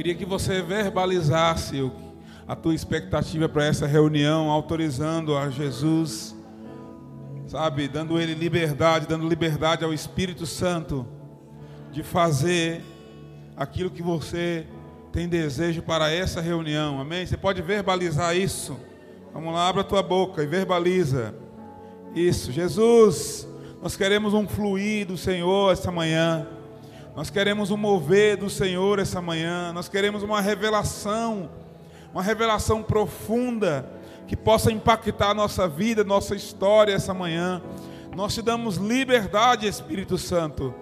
queria que você verbalizasse a tua expectativa para essa reunião, autorizando a Jesus, sabe, dando ele liberdade, dando liberdade ao Espírito Santo de fazer aquilo que você tem desejo para essa reunião. Amém? Você pode verbalizar isso. Vamos lá, abra a tua boca e verbaliza. Isso, Jesus, nós queremos um fluir do Senhor essa manhã. Nós queremos um mover do Senhor essa manhã. Nós queremos uma revelação, uma revelação profunda que possa impactar a nossa vida, nossa história essa manhã. Nós te damos liberdade, Espírito Santo.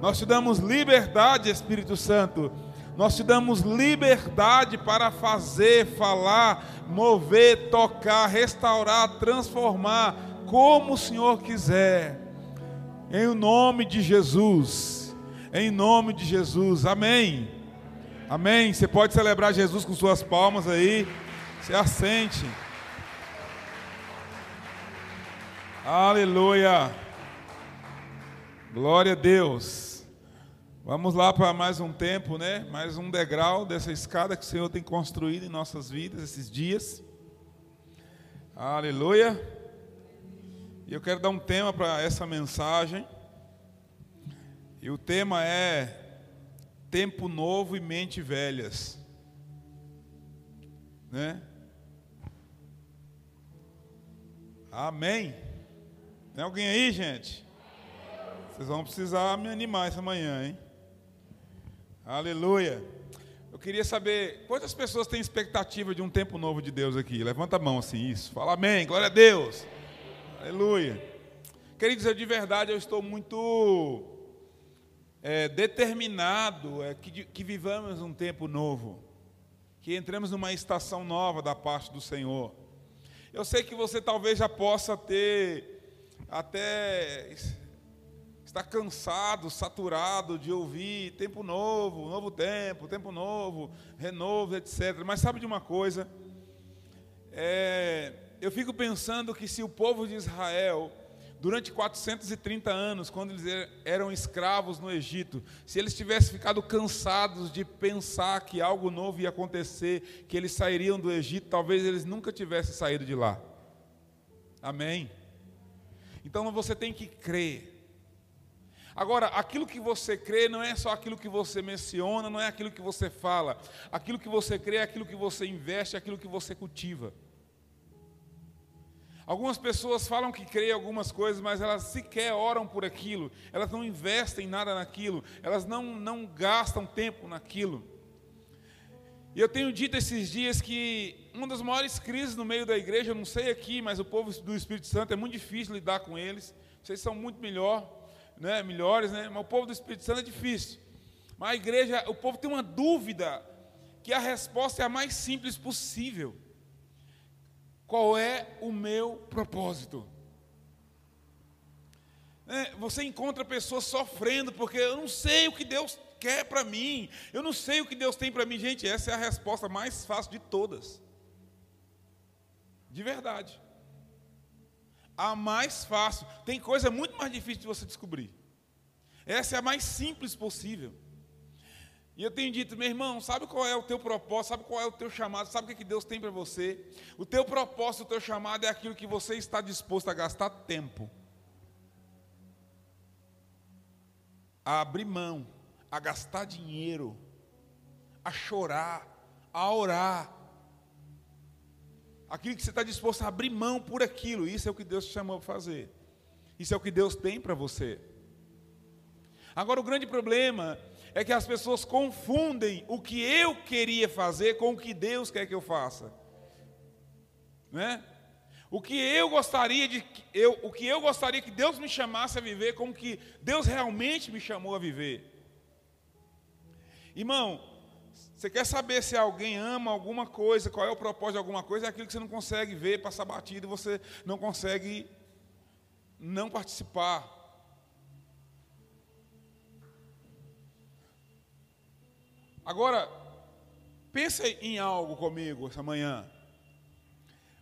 Nós te damos liberdade, Espírito Santo. Nós te damos liberdade para fazer, falar, mover, tocar, restaurar, transformar, como o Senhor quiser. Em nome de Jesus. Em nome de Jesus. Amém. Amém. Você pode celebrar Jesus com suas palmas aí. Se assente. Aleluia. Glória a Deus. Vamos lá para mais um tempo, né? Mais um degrau dessa escada que o Senhor tem construído em nossas vidas esses dias. Aleluia. E eu quero dar um tema para essa mensagem. E o tema é Tempo Novo e Mente Velhas. Né? Amém. Tem alguém aí, gente? Vocês vão precisar me animar essa manhã, hein? Aleluia. Eu queria saber quantas pessoas têm expectativa de um tempo novo de Deus aqui. Levanta a mão assim, isso. Fala amém. Glória a Deus. Aleluia. Queridos, eu de verdade eu estou muito é, determinado é, que, que vivamos um tempo novo, que entremos numa estação nova da parte do Senhor. Eu sei que você talvez já possa ter até está cansado, saturado de ouvir tempo novo, novo tempo, tempo novo, renovo, etc. Mas sabe de uma coisa? É, eu fico pensando que se o povo de Israel durante 430 anos, quando eles eram escravos no Egito, se eles tivessem ficado cansados de pensar que algo novo ia acontecer, que eles sairiam do Egito, talvez eles nunca tivessem saído de lá. Amém? Então você tem que crer. Agora, aquilo que você crê não é só aquilo que você menciona, não é aquilo que você fala. Aquilo que você crê é aquilo que você investe, é aquilo que você cultiva. Algumas pessoas falam que creem algumas coisas, mas elas sequer oram por aquilo, elas não investem nada naquilo, elas não, não gastam tempo naquilo. E eu tenho dito esses dias que uma das maiores crises no meio da igreja, eu não sei aqui, mas o povo do Espírito Santo é muito difícil lidar com eles. Vocês são muito melhor, né, melhores, né? Mas o povo do Espírito Santo é difícil. Mas a igreja, o povo tem uma dúvida que a resposta é a mais simples possível. Qual é o meu propósito? É, você encontra pessoas sofrendo porque eu não sei o que Deus quer para mim, eu não sei o que Deus tem para mim. Gente, essa é a resposta mais fácil de todas. De verdade. A mais fácil. Tem coisa muito mais difícil de você descobrir. Essa é a mais simples possível. E eu tenho dito, meu irmão, sabe qual é o teu propósito, sabe qual é o teu chamado, sabe o que Deus tem para você? O teu propósito, o teu chamado é aquilo que você está disposto a gastar tempo, a abrir mão, a gastar dinheiro, a chorar, a orar. Aquilo que você está disposto a abrir mão por aquilo, isso é o que Deus te chamou para fazer. Isso é o que Deus tem para você. Agora, o grande problema é que as pessoas confundem o que eu queria fazer com o que Deus quer que eu faça. Né? O que eu gostaria de eu, o que eu gostaria que Deus me chamasse a viver com o que Deus realmente me chamou a viver. Irmão, você quer saber se alguém ama alguma coisa, qual é o propósito de alguma coisa, é aquilo que você não consegue ver, passar batido você não consegue não participar. Agora, pensa em algo comigo essa manhã.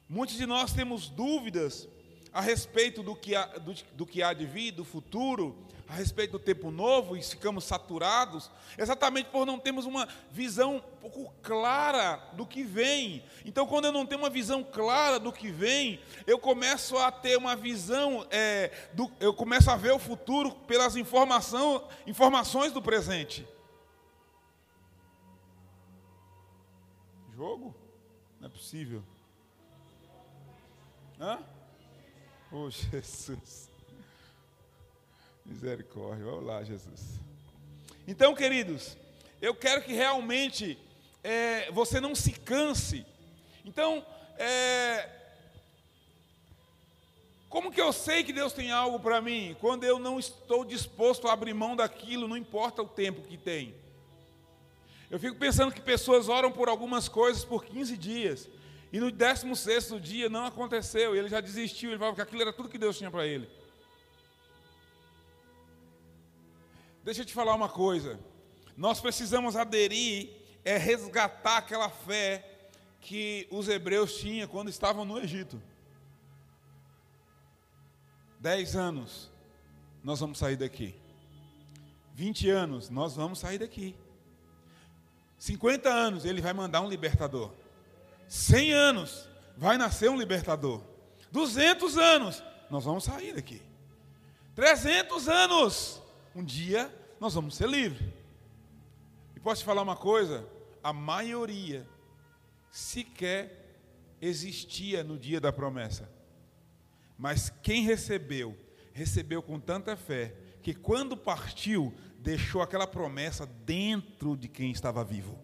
Muitos de nós temos dúvidas a respeito do que, há, do, do que há de vir, do futuro, a respeito do tempo novo e ficamos saturados, exatamente por não termos uma visão um pouco clara do que vem. Então, quando eu não tenho uma visão clara do que vem, eu começo a ter uma visão, é, do, eu começo a ver o futuro pelas informação, informações do presente. Jogo? Não é possível. Hã? Oh, Jesus. Misericórdia. Vamos lá, Jesus. Então, queridos, eu quero que realmente é, você não se canse. Então, é, como que eu sei que Deus tem algo para mim? Quando eu não estou disposto a abrir mão daquilo, não importa o tempo que tem. Eu fico pensando que pessoas oram por algumas coisas por 15 dias. E no 16 dia não aconteceu, ele já desistiu, ele que aquilo era tudo que Deus tinha para ele. Deixa eu te falar uma coisa. Nós precisamos aderir, é resgatar aquela fé que os hebreus tinham quando estavam no Egito. Dez anos, nós vamos sair daqui. Vinte anos, nós vamos sair daqui. Cinquenta anos, ele vai mandar um libertador. 100 anos, vai nascer um libertador. 200 anos, nós vamos sair daqui. 300 anos, um dia nós vamos ser livres. E posso te falar uma coisa? A maioria sequer existia no dia da promessa. Mas quem recebeu, recebeu com tanta fé, que quando partiu, deixou aquela promessa dentro de quem estava vivo.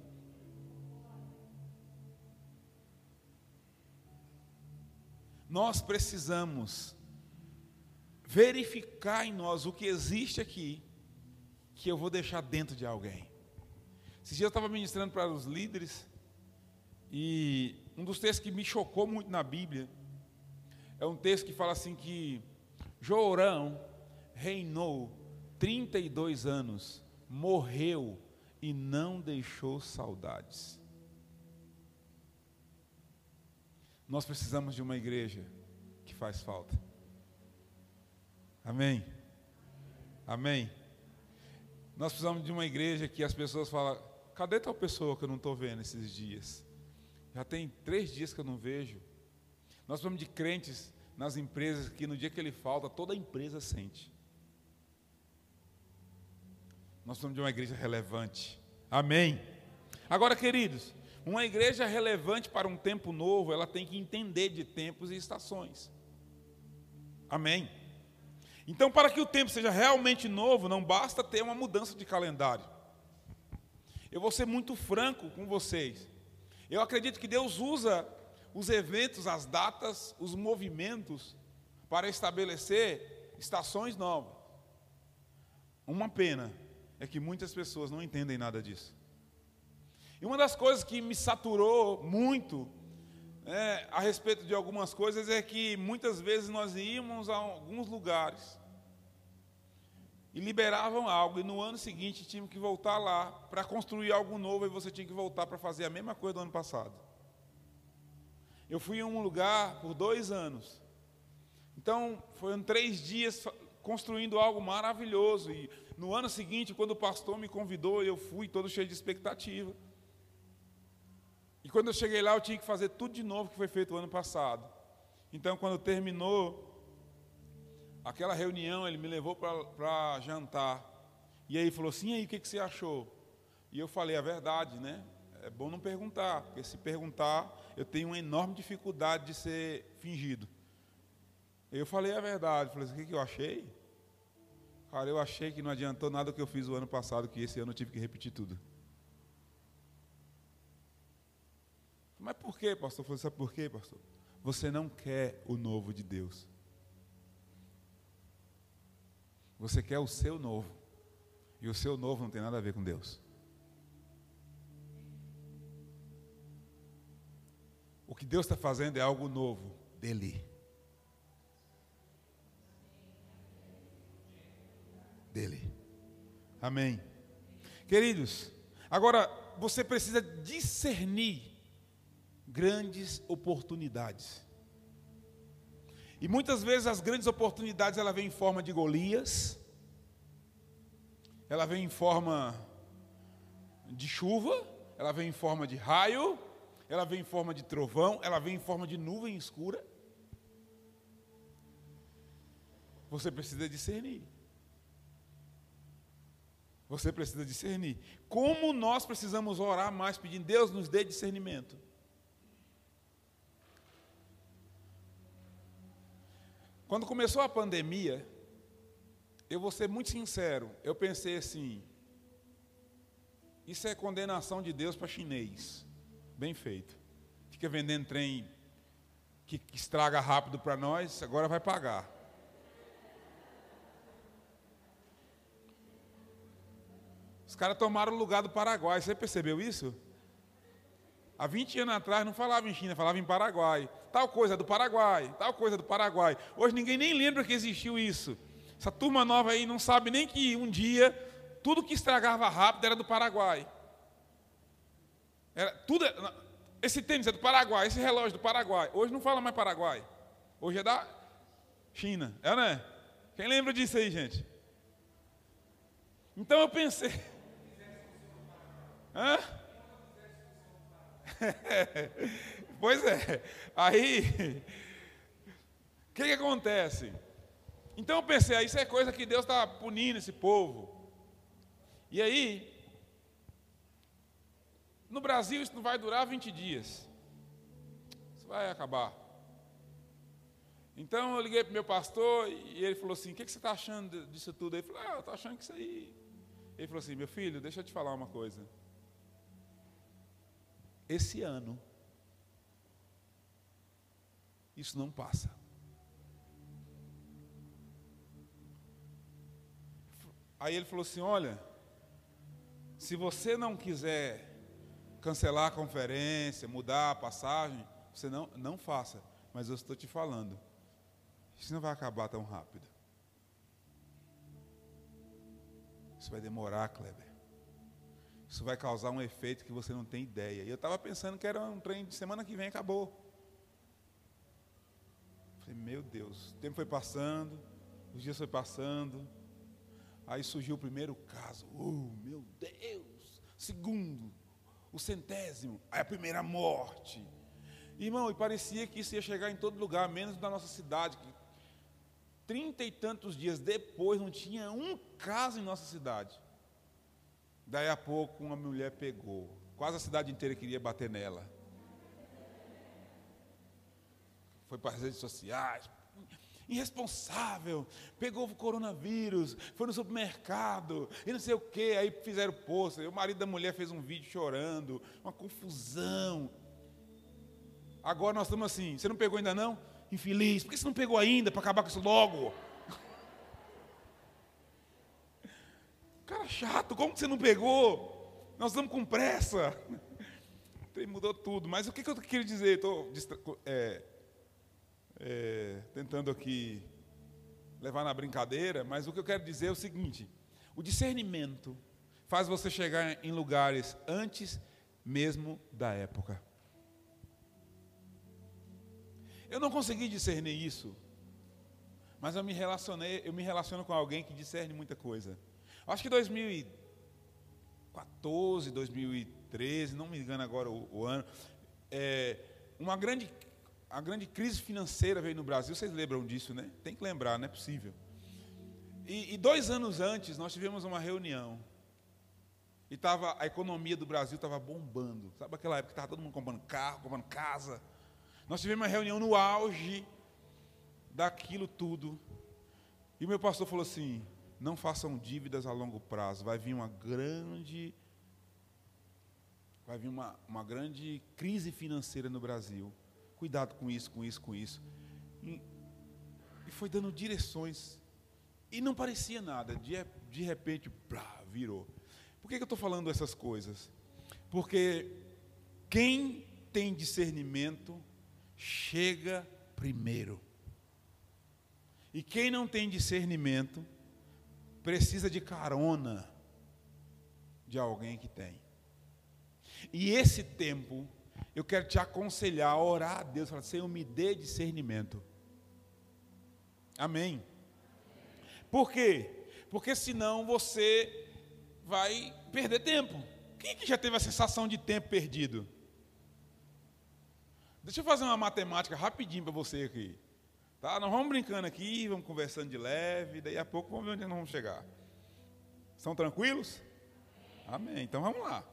nós precisamos verificar em nós o que existe aqui, que eu vou deixar dentro de alguém. Esses dias eu estava ministrando para os líderes, e um dos textos que me chocou muito na Bíblia, é um texto que fala assim que Jorão reinou 32 anos, morreu e não deixou saudades. Nós precisamos de uma igreja que faz falta. Amém? Amém? Nós precisamos de uma igreja que as pessoas falam: cadê tal pessoa que eu não estou vendo esses dias? Já tem três dias que eu não vejo. Nós precisamos de crentes nas empresas que no dia que ele falta, toda a empresa sente. Nós precisamos de uma igreja relevante. Amém? Agora, queridos, uma igreja relevante para um tempo novo, ela tem que entender de tempos e estações. Amém? Então, para que o tempo seja realmente novo, não basta ter uma mudança de calendário. Eu vou ser muito franco com vocês. Eu acredito que Deus usa os eventos, as datas, os movimentos para estabelecer estações novas. Uma pena é que muitas pessoas não entendem nada disso. E uma das coisas que me saturou muito né, a respeito de algumas coisas é que muitas vezes nós íamos a alguns lugares e liberavam algo, e no ano seguinte tínhamos que voltar lá para construir algo novo, e você tinha que voltar para fazer a mesma coisa do ano passado. Eu fui em um lugar por dois anos. Então, foram três dias construindo algo maravilhoso. E no ano seguinte, quando o pastor me convidou, eu fui todo cheio de expectativa. E quando eu cheguei lá, eu tinha que fazer tudo de novo que foi feito o ano passado. Então, quando terminou aquela reunião, ele me levou para jantar. E aí falou assim: e aí, o que, que você achou? E eu falei a verdade, né? É bom não perguntar, porque se perguntar, eu tenho uma enorme dificuldade de ser fingido. Eu falei a verdade, falei assim, o que, que eu achei? Cara, eu achei que não adiantou nada o que eu fiz o ano passado, que esse ano eu tive que repetir tudo. Mas por quê, pastor? Falei, sabe por quê, pastor? Você não quer o novo de Deus. Você quer o seu novo. E o seu novo não tem nada a ver com Deus. O que Deus está fazendo é algo novo dele. Dele. Amém. Queridos, agora você precisa discernir grandes oportunidades. E muitas vezes as grandes oportunidades ela vem em forma de Golias, ela vem em forma de chuva, ela vem em forma de raio, ela vem em forma de trovão, ela vem em forma de nuvem escura. Você precisa discernir. Você precisa discernir. Como nós precisamos orar mais pedindo, Deus nos dê discernimento. Quando começou a pandemia, eu vou ser muito sincero, eu pensei assim: isso é condenação de Deus para chinês. Bem feito. Fica vendendo trem que estraga rápido para nós, agora vai pagar. Caras tomaram o lugar do Paraguai, você percebeu isso? Há 20 anos atrás não falava em China, falava em Paraguai. Tal coisa do Paraguai, tal coisa do Paraguai. Hoje ninguém nem lembra que existiu isso. Essa turma nova aí não sabe nem que um dia tudo que estragava rápido era do Paraguai. Era tudo. Esse tênis é do Paraguai, esse relógio é do Paraguai. Hoje não fala mais Paraguai. Hoje é da China. É, né? Quem lembra disso aí, gente? Então eu pensei. Hã? pois é. Aí, o que, que acontece? Então eu pensei, ah, isso é coisa que Deus está punindo esse povo. E aí, no Brasil isso não vai durar 20 dias. Isso vai acabar. Então eu liguei para o meu pastor e ele falou assim: O que, que você está achando disso tudo? Ele falou: Ah, eu estou achando que isso aí. Ele falou assim: Meu filho, deixa eu te falar uma coisa. Esse ano, isso não passa. Aí ele falou assim: Olha, se você não quiser cancelar a conferência, mudar a passagem, você não, não faça. Mas eu estou te falando, isso não vai acabar tão rápido. Isso vai demorar, Kleber. Isso vai causar um efeito que você não tem ideia. E eu estava pensando que era um trem de semana que vem acabou. Falei, meu Deus, o tempo foi passando, os dias foi passando. Aí surgiu o primeiro caso. Oh, meu Deus! Segundo, o centésimo, a primeira morte. Irmão, e parecia que isso ia chegar em todo lugar, menos na nossa cidade. Trinta e tantos dias depois não tinha um caso em nossa cidade. Daí a pouco uma mulher pegou. Quase a cidade inteira queria bater nela. Foi para as redes sociais, irresponsável, pegou o coronavírus, foi no supermercado, e não sei o que, aí fizeram post, o marido da mulher fez um vídeo chorando, uma confusão. Agora nós estamos assim, você não pegou ainda não? Infeliz, por que você não pegou ainda para acabar com isso logo? Cara chato, como que você não pegou? Nós estamos com pressa. Mudou tudo, mas o que, que eu queria dizer? Estou é, é, tentando aqui levar na brincadeira, mas o que eu quero dizer é o seguinte: o discernimento faz você chegar em lugares antes mesmo da época. Eu não consegui discernir isso, mas eu me relacionei, eu me relaciono com alguém que discerne muita coisa. Acho que 2014, 2013, não me engano agora o, o ano, é, uma grande a grande crise financeira veio no Brasil, vocês lembram disso, né? Tem que lembrar, não é possível. E, e dois anos antes, nós tivemos uma reunião. E tava, a economia do Brasil estava bombando. Sabe aquela época que estava todo mundo comprando carro, comprando casa? Nós tivemos uma reunião no auge daquilo tudo. E meu pastor falou assim: não façam dívidas a longo prazo, vai vir uma grande. Vai vir uma, uma grande crise financeira no Brasil. Cuidado com isso, com isso, com isso. E, foi dando direções. E não parecia nada. De, de repente, blá, virou. Por que, que eu estou falando essas coisas? Porque quem tem discernimento chega primeiro. E quem não tem discernimento precisa de carona de alguém que tem. E esse tempo eu quero te aconselhar a orar a Deus, falar, Senhor, me dê discernimento. Amém. Por quê? Porque senão você vai perder tempo. Quem que já teve a sensação de tempo perdido? Deixa eu fazer uma matemática rapidinho para você aqui. Tá? Nós vamos brincando aqui, vamos conversando de leve, daí a pouco vamos ver onde nós vamos chegar. São tranquilos? Amém. Então vamos lá.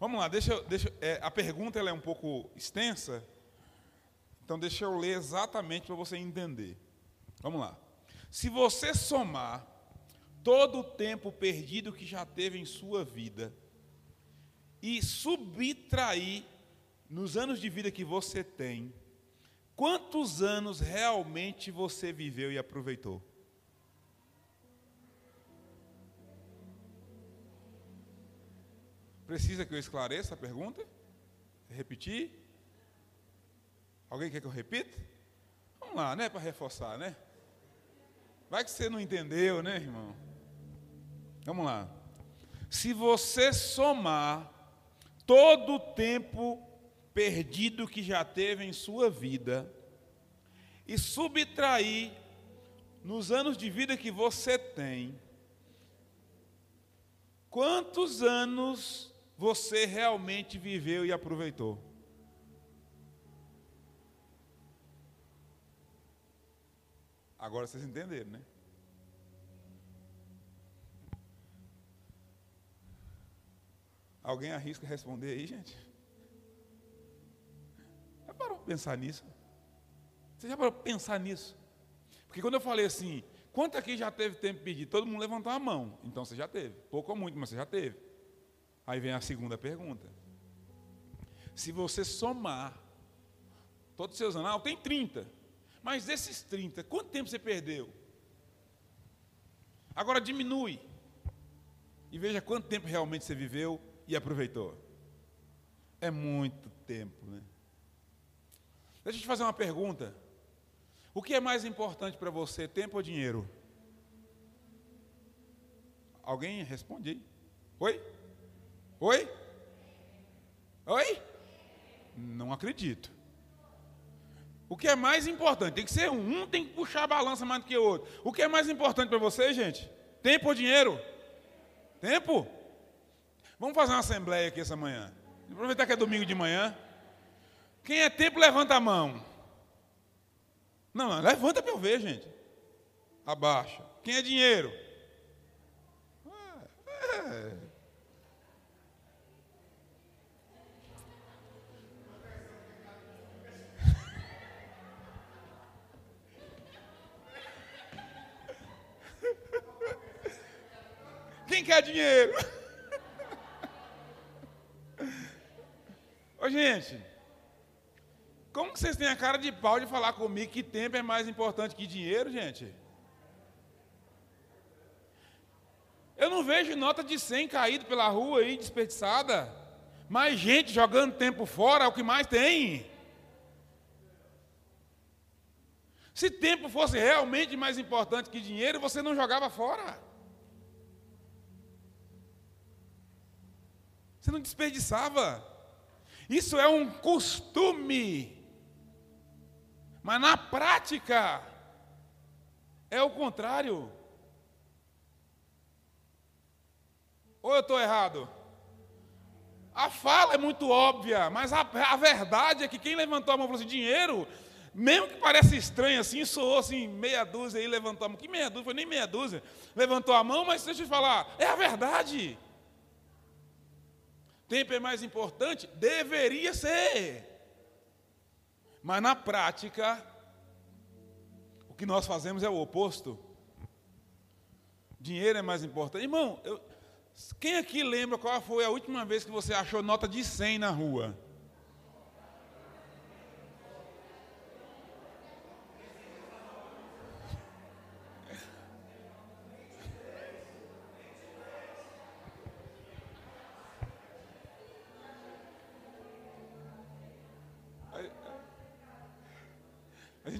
Vamos lá, deixa, deixa é, a pergunta ela é um pouco extensa, então deixa eu ler exatamente para você entender. Vamos lá. Se você somar todo o tempo perdido que já teve em sua vida e subtrair nos anos de vida que você tem, quantos anos realmente você viveu e aproveitou? Precisa que eu esclareça a pergunta? Repetir? Alguém quer que eu repita? Vamos lá, né? Para reforçar, né? Vai que você não entendeu, né, irmão? Vamos lá. Se você somar todo o tempo perdido que já teve em sua vida e subtrair nos anos de vida que você tem, quantos anos você realmente viveu e aproveitou? Agora vocês entenderam, né? Alguém arrisca responder aí, gente? Parou para pensar nisso? Você já parou para pensar nisso? Porque quando eu falei assim, quanto aqui já teve tempo de pedir? Todo mundo levantou a mão. Então você já teve. Pouco ou muito, mas você já teve. Aí vem a segunda pergunta. Se você somar todos os seus anos, ah, tenho 30. Mas desses 30, quanto tempo você perdeu? Agora diminui. E veja quanto tempo realmente você viveu e aproveitou. É muito tempo, né? Deixa eu te fazer uma pergunta. O que é mais importante para você, tempo ou dinheiro? Alguém responde? Oi? Oi? Oi? Não acredito. O que é mais importante? Tem que ser um, um tem que puxar a balança mais do que o outro. O que é mais importante para você, gente? Tempo ou dinheiro? Tempo? Vamos fazer uma assembleia aqui essa manhã. Aproveitar que é domingo de manhã. Quem é tempo, levanta a mão. Não, não levanta para eu ver, gente. Abaixa. Quem é dinheiro? É. Quem quer dinheiro? Ô gente, como vocês têm a cara de pau de falar comigo que tempo é mais importante que dinheiro, gente? Eu não vejo nota de 100 caído pela rua aí, desperdiçada. Mas gente jogando tempo fora é o que mais tem. Se tempo fosse realmente mais importante que dinheiro, você não jogava fora. Você não desperdiçava. Isso é um costume. Mas na prática, é o contrário. Ou eu estou errado? A fala é muito óbvia, mas a, a, verdade é que quem levantou a mão e falou assim: dinheiro, mesmo que pareça estranho assim, soou assim, meia dúzia aí, levantou a mão. Que meia dúzia? Foi nem meia dúzia. Levantou a mão, mas deixa eu te falar, é a verdade. Tempo é mais importante? Deveria ser. Mas na prática, o que nós fazemos é o oposto. Dinheiro é mais importante. Irmão, eu, quem aqui lembra qual foi a última vez que você achou nota de 100 na rua?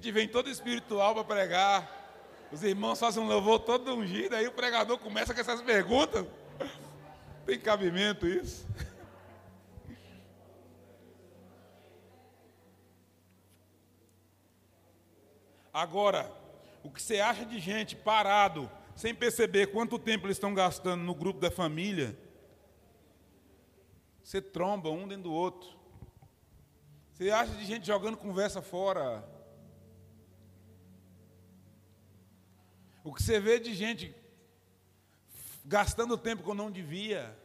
Gente vem todo espiritual para pregar. Os irmãos fazem um louvor todo ungido, aí o pregador começa com essas perguntas. Tem cabimento isso? Agora, o que você acha de gente parado, sem perceber quanto tempo eles estão gastando no grupo da família, você tromba um dentro do outro. Você acha de gente jogando conversa fora. O que você vê de gente gastando tempo que eu não devia.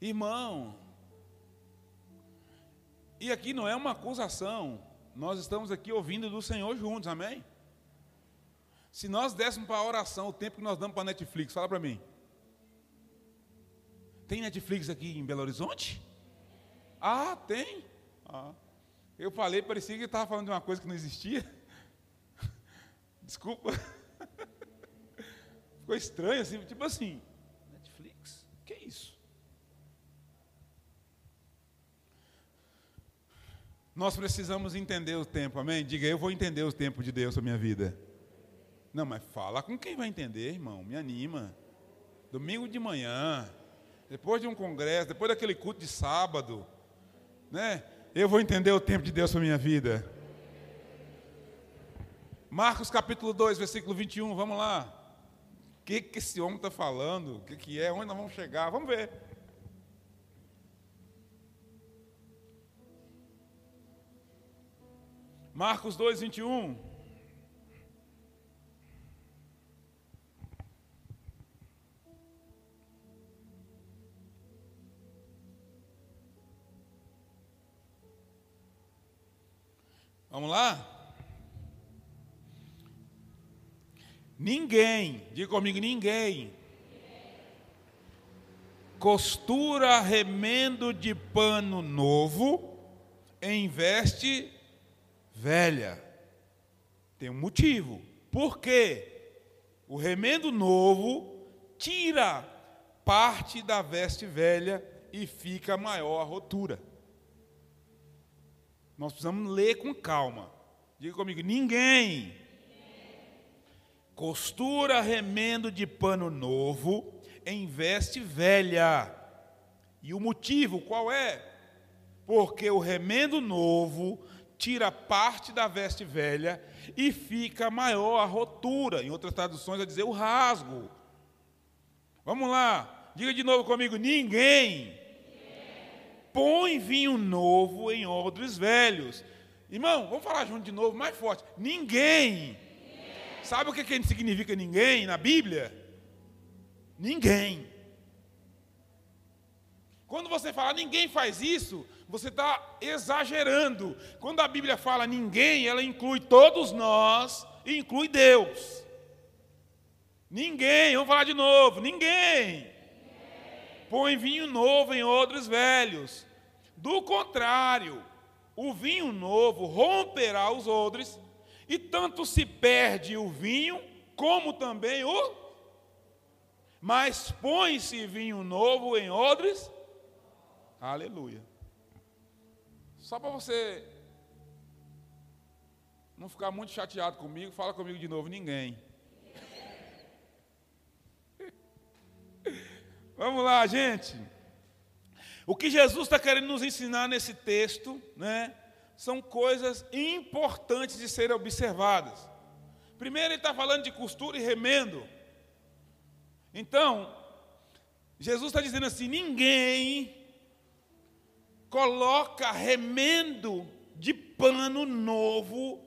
Irmão, e aqui não é uma acusação, nós estamos aqui ouvindo do Senhor juntos, amém? Se nós dessemos para a oração o tempo que nós damos para a Netflix, fala para mim. Tem Netflix aqui em Belo Horizonte? Ah, tem. Ah. Eu falei, parecia que estava falando de uma coisa que não existia. Desculpa. Ficou estranho assim, tipo assim, Netflix? Que é isso? Nós precisamos entender o tempo, amém? Diga, eu vou entender o tempo de Deus na minha vida. Não, mas fala com quem vai entender, irmão, me anima. Domingo de manhã, depois de um congresso, depois daquele culto de sábado, né? Eu vou entender o tempo de Deus para minha vida. Marcos capítulo 2, versículo 21, vamos lá. Que, que esse homem está falando? O que, que é? Onde nós vamos chegar? Vamos ver. Marcos 2, 21. Vamos lá? Ninguém, diga comigo, ninguém. Costura remendo de pano novo em veste velha. Tem um motivo. Por quê? O remendo novo tira parte da veste velha e fica maior a rotura. Nós precisamos ler com calma. Diga comigo: ninguém costura remendo de pano novo em veste velha. E o motivo qual é? Porque o remendo novo tira parte da veste velha e fica maior a rotura. Em outras traduções, a dizer o rasgo. Vamos lá, diga de novo comigo: ninguém põe vinho novo em odres velhos. Irmão, vamos falar junto de novo, mais forte. Ninguém. Sabe o que, que significa ninguém na Bíblia? Ninguém. Quando você fala ninguém faz isso, você está exagerando. Quando a Bíblia fala ninguém, ela inclui todos nós inclui Deus. Ninguém, vamos falar de novo, ninguém põe vinho novo em odres velhos. Do contrário, o vinho novo romperá os odres, e tanto se perde o vinho, como também o. Mas põe-se vinho novo em odres. Aleluia. Só para você não ficar muito chateado comigo, fala comigo de novo, ninguém. Vamos lá, gente. O que Jesus está querendo nos ensinar nesse texto, né, são coisas importantes de serem observadas. Primeiro, ele está falando de costura e remendo. Então, Jesus está dizendo assim: ninguém coloca remendo de pano novo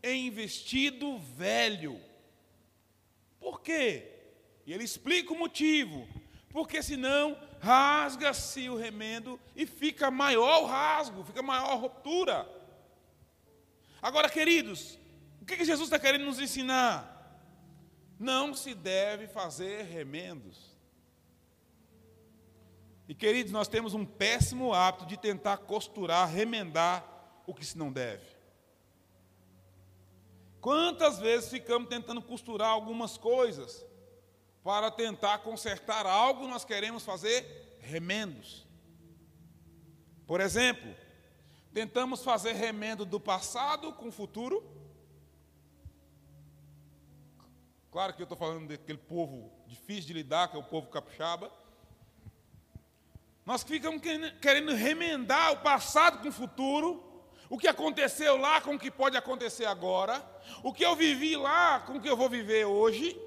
em vestido velho. Por quê? E ele explica o motivo porque senão rasga-se o remendo e fica maior o rasgo, fica maior a ruptura. Agora, queridos, o que Jesus está querendo nos ensinar? Não se deve fazer remendos. E queridos, nós temos um péssimo hábito de tentar costurar, remendar o que se não deve. Quantas vezes ficamos tentando costurar algumas coisas para tentar consertar algo, nós queremos fazer remendos. Por exemplo, tentamos fazer remendo do passado com o futuro. Claro que eu estou falando daquele povo difícil de lidar, que é o povo capixaba. Nós ficamos querendo remendar o passado com o futuro, o que aconteceu lá com o que pode acontecer agora, o que eu vivi lá com o que eu vou viver hoje,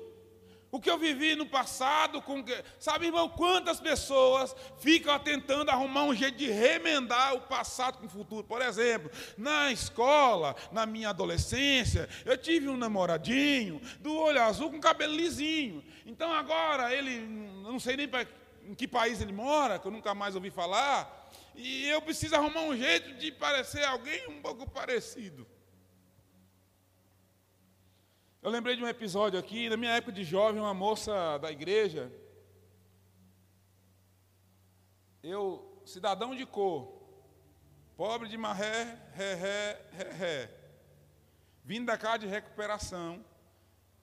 o que eu vivi no passado, com sabe, irmão, quantas pessoas ficam tentando arrumar um jeito de remendar o passado com o futuro? Por exemplo, na escola, na minha adolescência, eu tive um namoradinho do olho azul com cabelo lisinho. Então agora ele, não sei nem pra, em que país ele mora, que eu nunca mais ouvi falar, e eu preciso arrumar um jeito de parecer alguém um pouco parecido. Eu lembrei de um episódio aqui, na minha época de jovem, uma moça da igreja, eu, cidadão de cor, pobre de marré, ré, ré, ré, ré, vindo da casa de recuperação,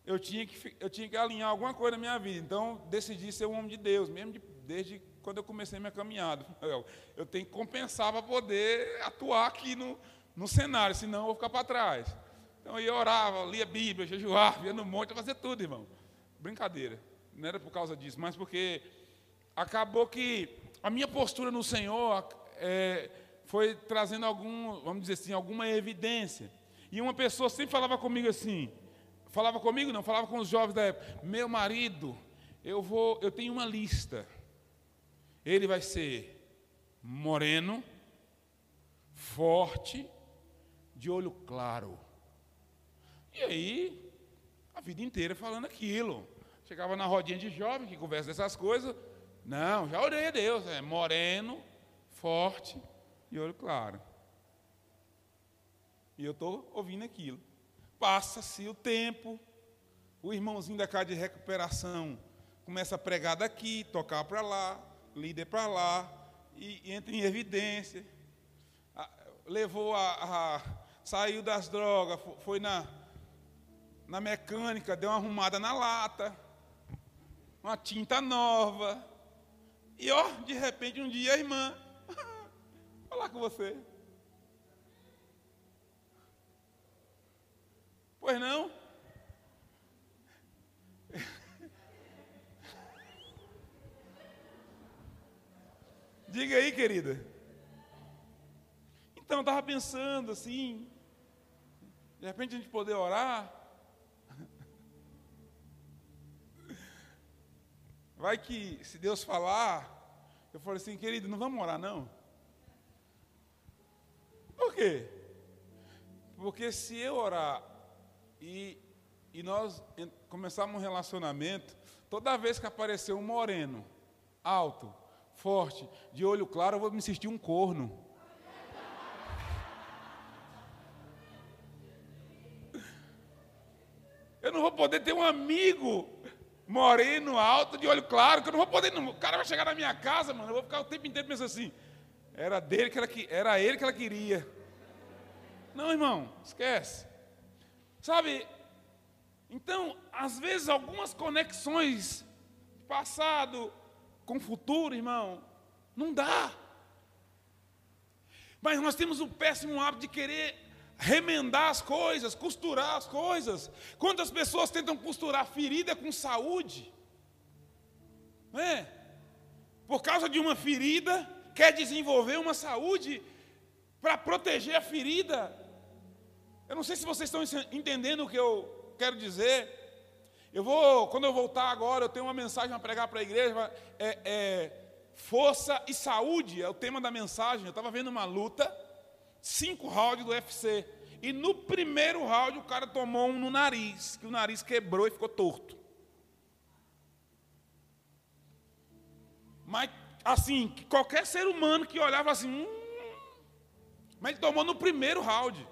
eu tinha, que, eu tinha que alinhar alguma coisa na minha vida. Então, decidi ser um homem de Deus, mesmo de, desde quando eu comecei minha caminhada. Eu, eu tenho que compensar para poder atuar aqui no, no cenário, senão eu vou ficar para trás. Então eu orava, lia Bíblia, jejuava, ia no monte, fazia tudo, irmão. Brincadeira. Não era por causa disso, mas porque acabou que a minha postura no Senhor é, foi trazendo algum, vamos dizer assim, alguma evidência. E uma pessoa sempre falava comigo assim, falava comigo não, falava com os jovens da época, meu marido, eu vou, eu tenho uma lista. Ele vai ser moreno, forte, de olho claro. E aí, a vida inteira falando aquilo. Chegava na rodinha de jovem que conversa dessas coisas. Não, já orei a Deus. É moreno, forte e olho claro. E eu estou ouvindo aquilo. Passa-se o tempo, o irmãozinho da casa de recuperação começa a pregar daqui, tocar para lá, líder para lá, e, entra em evidência. levou a, a. saiu das drogas, foi na na mecânica, deu uma arrumada na lata, uma tinta nova. E ó, de repente um dia a irmã, falar com você. Pois não? Diga aí, querida. Então, eu estava pensando assim, de repente a gente poder orar. Vai que, se Deus falar, eu falei assim, querido, não vamos orar não? Por quê? Porque se eu orar e, e nós começarmos um relacionamento, toda vez que aparecer um moreno, alto, forte, de olho claro, eu vou me sentir um corno. Eu não vou poder ter um amigo moreno, alto, de olho claro, que eu não vou poder. Não, o cara vai chegar na minha casa, mano, eu vou ficar o tempo inteiro pensando assim. Era dele que ela, era ele que ela queria. Não, irmão, esquece. Sabe? Então, às vezes algumas conexões passado com futuro, irmão, não dá. Mas nós temos o péssimo hábito de querer remendar as coisas, costurar as coisas. Quantas pessoas tentam costurar ferida com saúde? Não é? Por causa de uma ferida, quer desenvolver uma saúde para proteger a ferida. Eu não sei se vocês estão entendendo o que eu quero dizer. Eu vou, quando eu voltar agora, eu tenho uma mensagem para pregar para a igreja. É, é, força e saúde é o tema da mensagem. Eu estava vendo uma luta cinco rounds do UFC. E no primeiro round o cara tomou um no nariz, que o nariz quebrou e ficou torto. Mas, assim, qualquer ser humano que olhava assim, hum, mas ele tomou no primeiro round.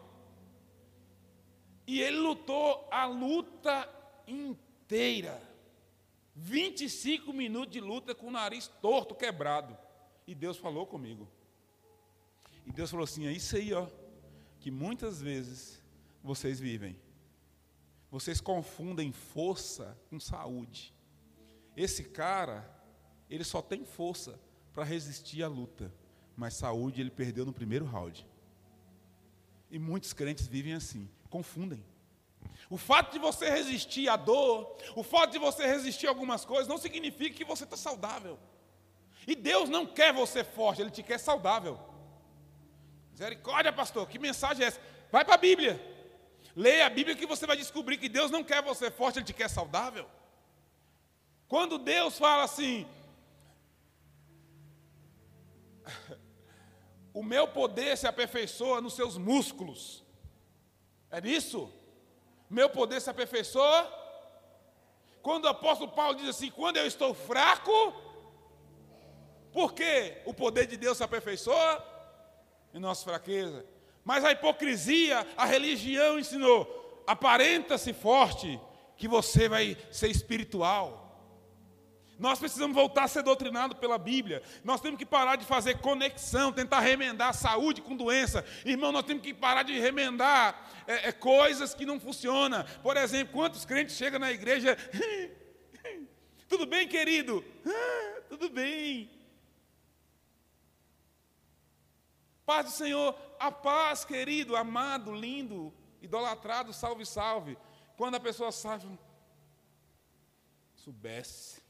E ele lutou a luta inteira. 25 minutos de luta com o nariz torto, quebrado. E Deus falou comigo. E Deus falou assim: é isso aí, ó, que muitas vezes vocês vivem. Vocês confundem força com saúde. Esse cara, ele só tem força para resistir à luta, mas saúde ele perdeu no primeiro round. E muitos crentes vivem assim, confundem. O fato de você resistir à dor, o fato de você resistir a algumas coisas, não significa que você está saudável. E Deus não quer você forte, Ele te quer saudável. Misericórdia, pastor, que mensagem é essa? Vai para a Bíblia. Leia a Bíblia que você vai descobrir que Deus não quer você forte, Ele te quer saudável. Quando Deus fala assim, o meu poder se aperfeiçoa nos seus músculos. É isso? Meu poder se aperfeiçoa. Quando o apóstolo Paulo diz assim: quando eu estou fraco, por que o poder de Deus se aperfeiçoa? Em nossa fraqueza. Mas a hipocrisia, a religião ensinou: aparenta-se forte, que você vai ser espiritual. Nós precisamos voltar a ser doutrinados pela Bíblia. Nós temos que parar de fazer conexão, tentar remendar saúde com doença. Irmão, nós temos que parar de remendar é, é, coisas que não funcionam. Por exemplo, quantos crentes chegam na igreja? Tudo bem, querido? Ah, tudo bem. Paz do Senhor, a paz, querido, amado, lindo, idolatrado, salve, salve. Quando a pessoa sabe, soubesse.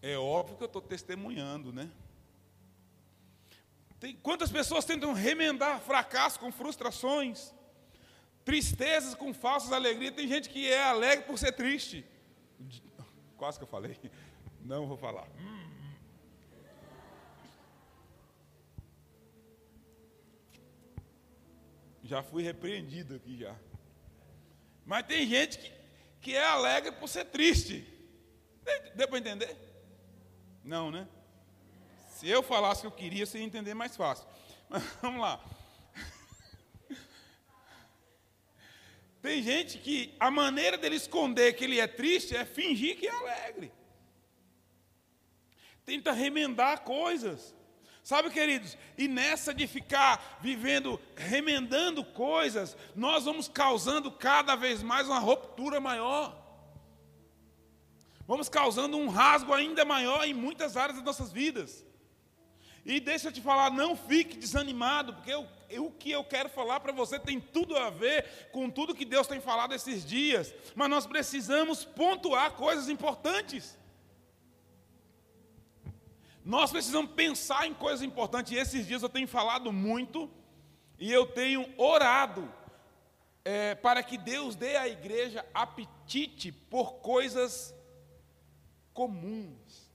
É óbvio que eu estou testemunhando, né? Tem, quantas pessoas tentam remendar fracasso com frustrações, tristezas com falsas alegrias? Tem gente que é alegre por ser triste. Quase que eu falei. Não vou falar. Já fui repreendido aqui já. Mas tem gente que, que é alegre por ser triste. Deu para entender? Não, né? Se eu falasse que eu queria, você ia entender mais fácil. Mas vamos lá. Tem gente que a maneira dele esconder que ele é triste é fingir que é alegre. Tenta remendar coisas. Sabe, queridos, e nessa de ficar vivendo, remendando coisas, nós vamos causando cada vez mais uma ruptura maior. Vamos causando um rasgo ainda maior em muitas áreas das nossas vidas. E deixa eu te falar, não fique desanimado, porque eu, eu, o que eu quero falar para você tem tudo a ver com tudo que Deus tem falado esses dias. Mas nós precisamos pontuar coisas importantes. Nós precisamos pensar em coisas importantes. E esses dias eu tenho falado muito e eu tenho orado é, para que Deus dê à igreja apetite por coisas comuns.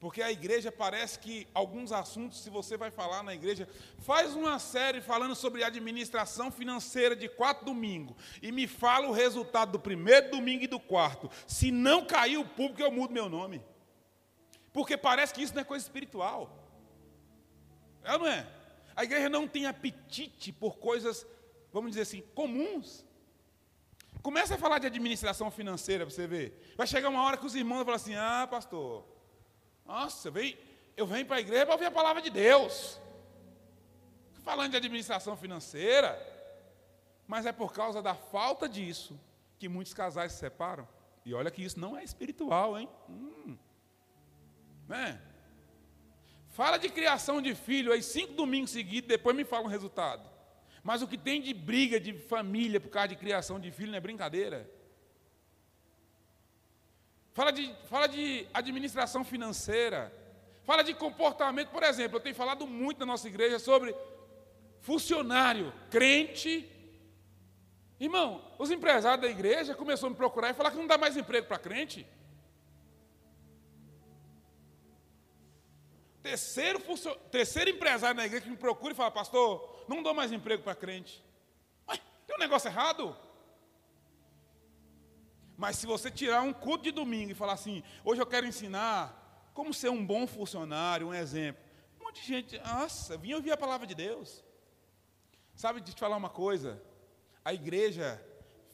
Porque a igreja parece que alguns assuntos, se você vai falar na igreja, faz uma série falando sobre administração financeira de quatro domingos e me fala o resultado do primeiro domingo e do quarto. Se não cair o público, eu mudo meu nome. Porque parece que isso não é coisa espiritual. É não é? A igreja não tem apetite por coisas, vamos dizer assim, comuns. Começa a falar de administração financeira para você ver. Vai chegar uma hora que os irmãos vão falar assim: ah, pastor, nossa, eu venho, eu venho para a igreja para ouvir a palavra de Deus. Falando de administração financeira, mas é por causa da falta disso que muitos casais se separam. E olha que isso não é espiritual, hein? Hum. Né? Fala de criação de filho aí cinco domingos seguidos, depois me fala o resultado. Mas o que tem de briga de família por causa de criação de filho não é brincadeira. Fala de, fala de administração financeira. Fala de comportamento. Por exemplo, eu tenho falado muito na nossa igreja sobre funcionário, crente. Irmão, os empresários da igreja começaram a me procurar e falar que não dá mais emprego para crente. Terceiro, terceiro empresário na igreja que me procura e fala, pastor, não dou mais emprego para crente. Ué, tem um negócio errado? Mas se você tirar um culto de domingo e falar assim, hoje eu quero ensinar como ser um bom funcionário, um exemplo. Um monte de gente, nossa, vinha ouvir a palavra de Deus. Sabe de te falar uma coisa? A igreja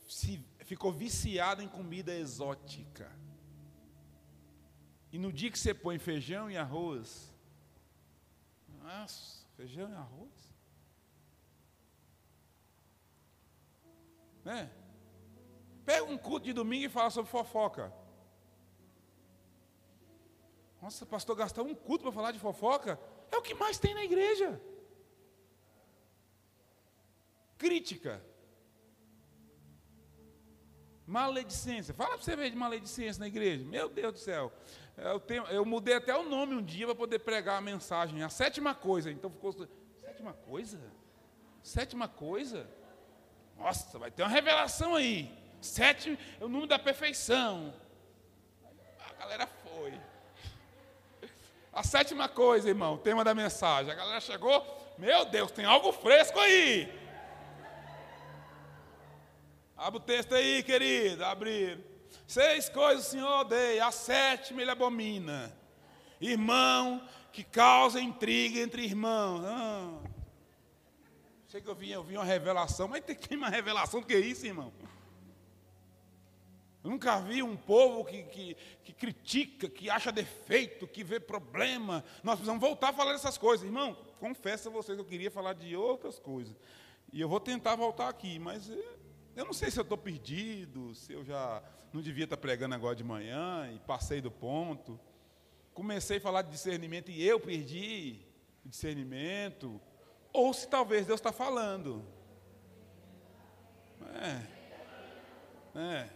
se, ficou viciada em comida exótica. E no dia que você põe feijão e arroz, nossa, feijão e arroz? Né? Pega um culto de domingo e fala sobre fofoca. Nossa, pastor, gastar um culto para falar de fofoca? É o que mais tem na igreja. Crítica. Maledicência. Fala para você ver de maledicência na igreja. Meu Deus do céu. Eu, tenho, eu mudei até o nome um dia para poder pregar a mensagem. A sétima coisa. Então ficou. Sétima coisa? Sétima coisa? Nossa, vai ter uma revelação aí. Sétimo é o número da perfeição. A galera foi. A sétima coisa, irmão, tema da mensagem. A galera chegou, meu Deus, tem algo fresco aí. Abre o texto aí, querido, abrir. Seis coisas o Senhor odeia, a sétima ele abomina. Irmão que causa intriga entre irmãos. Ah. Sei que eu vi, eu vi uma revelação, mas tem que uma revelação do que isso, irmão. Eu nunca vi um povo que, que, que, critica, que acha defeito, que vê problema. Nós precisamos voltar a falar dessas coisas. Irmão, confesso a vocês que eu queria falar de outras coisas. E eu vou tentar voltar aqui, mas eh, eu não sei se eu estou perdido, se eu já não devia estar pregando agora de manhã e passei do ponto. Comecei a falar de discernimento e eu perdi o discernimento. Ou se talvez Deus está falando. É. É.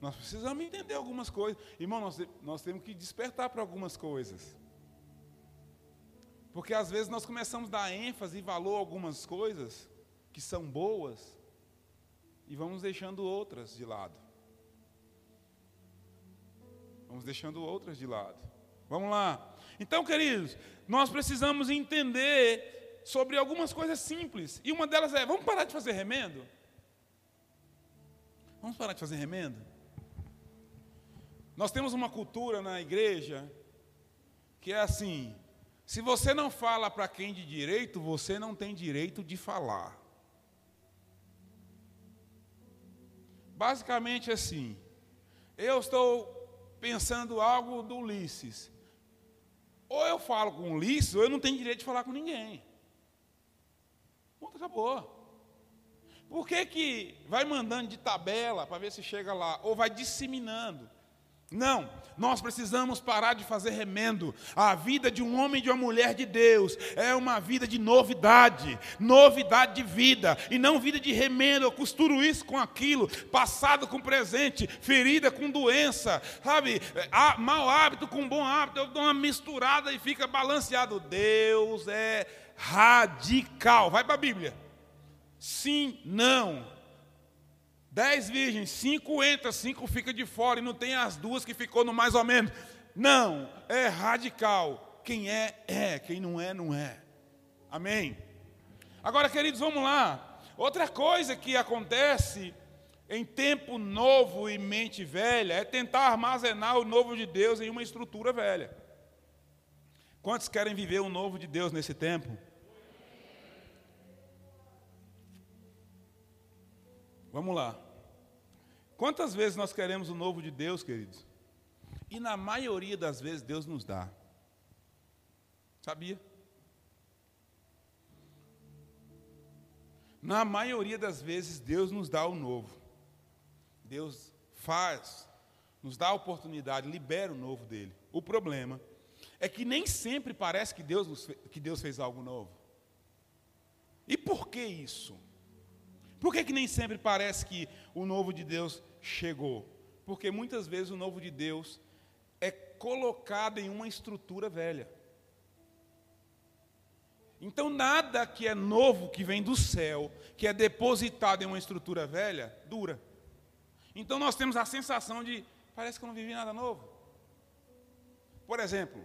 Nós precisamos entender algumas coisas. Irmão, nós, nós temos que despertar para algumas coisas. Porque às vezes nós começamos a dar ênfase e valor a algumas coisas que são boas e vamos deixando outras de lado. Vamos deixando outras de lado. Vamos lá. Então, queridos, nós precisamos entender sobre algumas coisas simples. E uma delas é: vamos parar de fazer remendo? Vamos parar de fazer remendo? Nós temos uma cultura na igreja que é assim: se você não fala para quem de direito, você não tem direito de falar. Basicamente assim, eu estou pensando algo do Ulisses. Ou eu falo com o Ulisses, ou eu não tenho direito de falar com ninguém. Ponto, acabou. Por que, que vai mandando de tabela para ver se chega lá, ou vai disseminando? Não, nós precisamos parar de fazer remendo. A vida de um homem e de uma mulher de Deus é uma vida de novidade, novidade de vida, e não vida de remendo. Eu costuro isso com aquilo, passado com presente, ferida com doença, sabe? Mau hábito com bom hábito, eu dou uma misturada e fica balanceado. Deus é radical. Vai para a Bíblia. Sim, não. Dez virgens, cinco entra, cinco fica de fora, e não tem as duas que ficou no mais ou menos. Não, é radical. Quem é, é. Quem não é, não é. Amém? Agora, queridos, vamos lá. Outra coisa que acontece em tempo novo e mente velha é tentar armazenar o novo de Deus em uma estrutura velha. Quantos querem viver o novo de Deus nesse tempo? Vamos lá. Quantas vezes nós queremos o novo de Deus, queridos? E na maioria das vezes Deus nos dá. Sabia? Na maioria das vezes Deus nos dá o novo. Deus faz, nos dá a oportunidade, libera o novo dele. O problema é que nem sempre parece que Deus, que Deus fez algo novo. E por que isso? Por que, que nem sempre parece que o novo de Deus chegou? Porque muitas vezes o novo de Deus é colocado em uma estrutura velha. Então, nada que é novo, que vem do céu, que é depositado em uma estrutura velha, dura. Então, nós temos a sensação de, parece que eu não vivi nada novo. Por exemplo,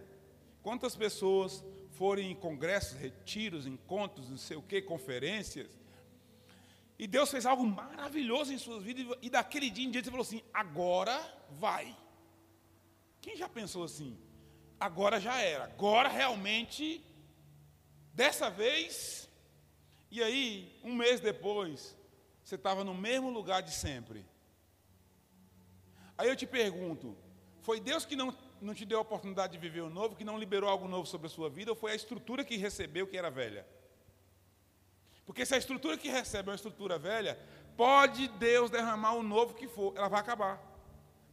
quantas pessoas foram em congressos, retiros, encontros, não sei o que, conferências, e Deus fez algo maravilhoso em suas vidas, e daquele dia em diante você falou assim: agora vai. Quem já pensou assim? Agora já era, agora realmente, dessa vez, e aí, um mês depois, você estava no mesmo lugar de sempre. Aí eu te pergunto: foi Deus que não, não te deu a oportunidade de viver o novo, que não liberou algo novo sobre a sua vida, ou foi a estrutura que recebeu que era velha? Porque se a estrutura que recebe é uma estrutura velha, pode Deus derramar o novo que for, ela vai acabar.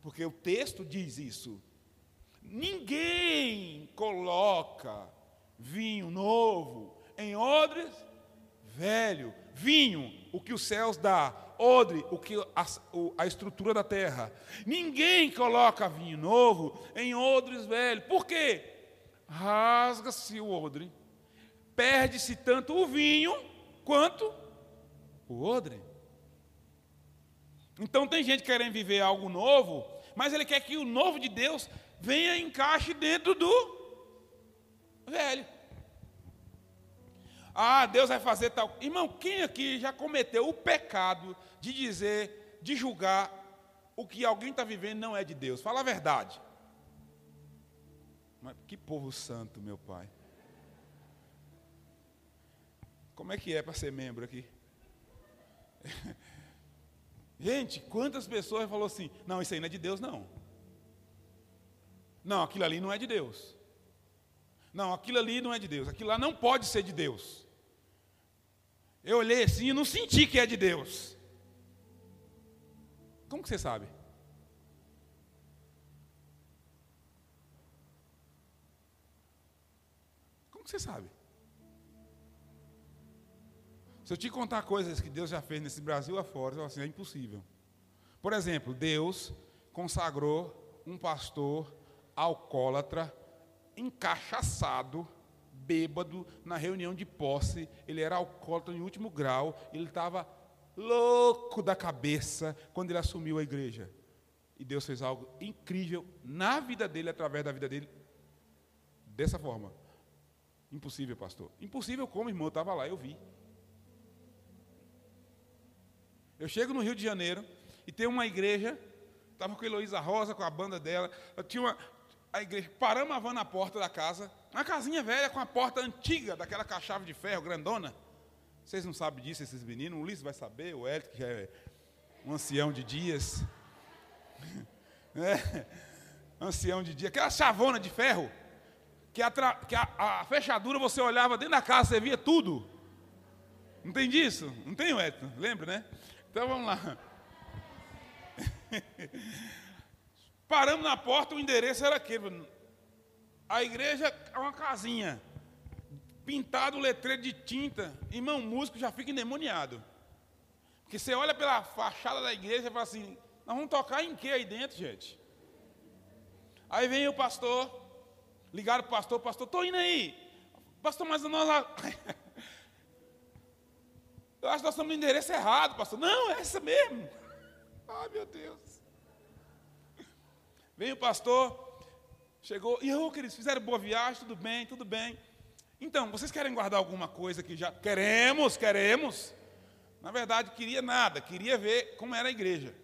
Porque o texto diz isso. Ninguém coloca vinho novo em odres velho. vinho, o que os céus dá, odre, o que a, a estrutura da terra. Ninguém coloca vinho novo em odres velhos. Por quê? Rasga-se o odre, perde-se tanto o vinho quanto o odre. Então tem gente querendo viver algo novo, mas ele quer que o novo de Deus venha e encaixe dentro do velho. Ah, Deus vai fazer tal. Irmão, quem aqui já cometeu o pecado de dizer, de julgar o que alguém está vivendo não é de Deus? Fala a verdade. Mas que povo santo, meu pai. Como é que é para ser membro aqui? Gente, quantas pessoas falou assim: não, isso aí não é de Deus, não. Não, aquilo ali não é de Deus. Não, aquilo ali não é de Deus. Aquilo lá não pode ser de Deus. Eu olhei assim e não senti que é de Deus. Como que você sabe? Como que você sabe? Se eu te contar coisas que Deus já fez nesse Brasil afora, assim, é impossível. Por exemplo, Deus consagrou um pastor alcoólatra, encaixaçado, bêbado, na reunião de posse. Ele era alcoólatra em último grau, ele estava louco da cabeça quando ele assumiu a igreja. E Deus fez algo incrível na vida dele, através da vida dele, dessa forma. Impossível, pastor. Impossível como, irmão? Eu estava lá, eu vi. Eu chego no Rio de Janeiro e tem uma igreja, estava com a Heloísa Rosa, com a banda dela, tinha uma, a igreja, paramos a van na porta da casa, uma casinha velha com a porta antiga, daquela com de ferro grandona. Vocês não sabem disso, esses meninos, o Ulisses vai saber, o Hélio, que é um ancião de dias. É, ancião de dia, aquela chavona de ferro, que, a, que a, a, fechadura você olhava dentro da casa, você via tudo. Não tem disso? Não tem, Edson? Lembra, né? Então vamos lá. Paramos na porta, o endereço era aquele. A igreja é uma casinha. Pintado o letreiro de tinta. Irmão, músico já fica endemoniado. Porque você olha pela fachada da igreja e fala assim: nós vamos tocar em que aí dentro, gente? Aí vem o pastor, ligaram o pastor, pastor, estou indo aí. Pastor, mas nós. Eu acho que nós estamos no endereço errado, pastor. Não, é essa mesmo. Ai, meu Deus. Vem o pastor, chegou, e eu, queridos, fizeram boa viagem, tudo bem, tudo bem. Então, vocês querem guardar alguma coisa que já. Queremos, queremos. Na verdade, queria nada, queria ver como era a igreja.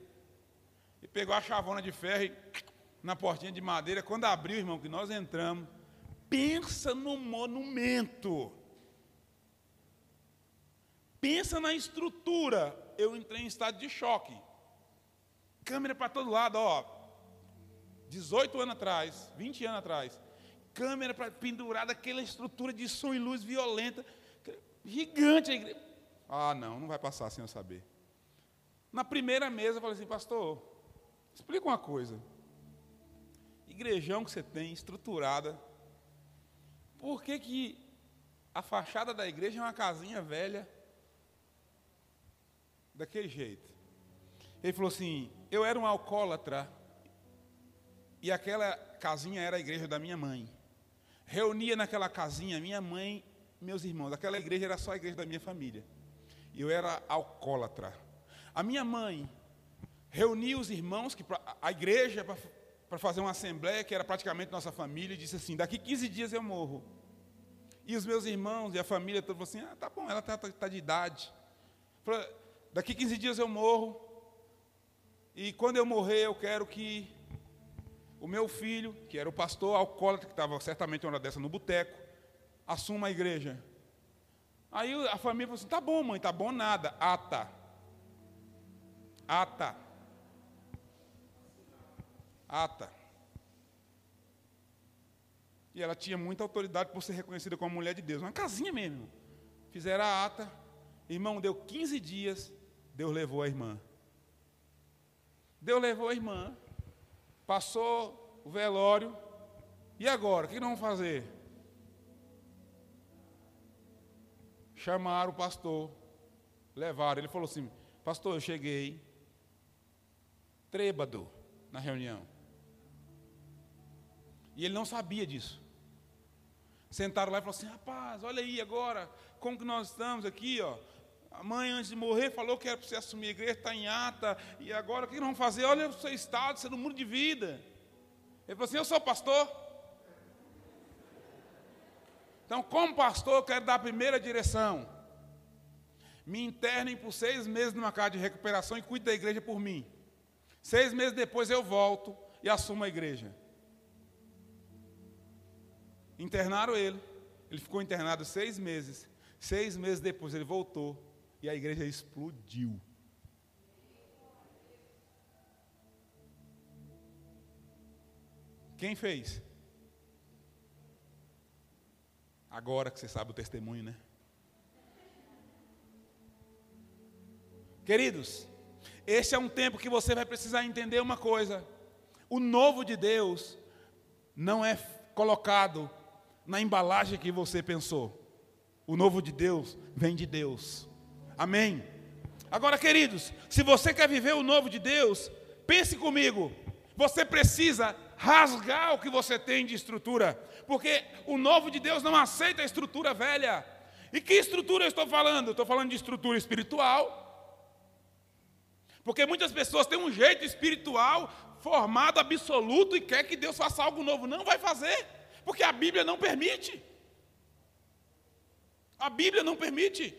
E pegou a chavona de ferro e, na portinha de madeira. Quando abriu, irmão, que nós entramos, pensa no monumento. Pensa na estrutura. Eu entrei em estado de choque. Câmera para todo lado, ó. 18 anos atrás, 20 anos atrás. Câmera para pendurar aquela estrutura de som e luz violenta. Gigante a igreja. Ah, não, não vai passar sem eu saber. Na primeira mesa eu falei assim, pastor, explica uma coisa. Igrejão que você tem, estruturada. Por que, que a fachada da igreja é uma casinha velha? Daquele jeito. Ele falou assim: Eu era um alcoólatra e aquela casinha era a igreja da minha mãe. Reunia naquela casinha minha mãe, meus irmãos. Aquela igreja era só a igreja da minha família. E eu era alcoólatra. A minha mãe reunia os irmãos, que a igreja, para fazer uma assembleia, que era praticamente nossa família, e disse assim: Daqui 15 dias eu morro. E os meus irmãos e a família toda falou assim: Ah, tá bom, ela está tá de idade. Falou, Daqui 15 dias eu morro. E quando eu morrer, eu quero que o meu filho, que era o pastor alcoólatra, que estava certamente uma hora dessa no boteco, assuma a igreja. Aí a família falou assim: tá bom, mãe, tá bom nada. Ata. Ata. Ata. E ela tinha muita autoridade por ser reconhecida como mulher de Deus. Uma casinha mesmo. Fizeram a ata. Irmão, deu 15 dias. Deus levou a irmã. Deus levou a irmã, passou o velório, e agora? O que nós vamos fazer? Chamaram o pastor, Levaram. Ele falou assim: Pastor, eu cheguei trêbado na reunião. E ele não sabia disso. Sentaram lá e falaram assim: Rapaz, olha aí agora, como que nós estamos aqui, ó. A mãe, antes de morrer, falou que era para você assumir a igreja, está em ata, e agora o que nós vamos fazer? Olha o seu estado, você no mundo de vida. Ele falou assim: Eu sou pastor. Então, como pastor, eu quero dar a primeira direção. Me internem por seis meses numa casa de recuperação e cuide da igreja por mim. Seis meses depois eu volto e assumo a igreja. Internaram ele. Ele ficou internado seis meses. Seis meses depois ele voltou e a igreja explodiu. Quem fez? Agora que você sabe o testemunho, né? Queridos, esse é um tempo que você vai precisar entender uma coisa: o novo de Deus não é colocado na embalagem que você pensou. O novo de Deus vem de Deus. Amém? Agora, queridos, se você quer viver o novo de Deus, pense comigo. Você precisa rasgar o que você tem de estrutura, porque o novo de Deus não aceita a estrutura velha. E que estrutura eu estou falando? estou falando de estrutura espiritual. Porque muitas pessoas têm um jeito espiritual formado absoluto e quer que Deus faça algo novo. Não vai fazer, porque a Bíblia não permite. A Bíblia não permite.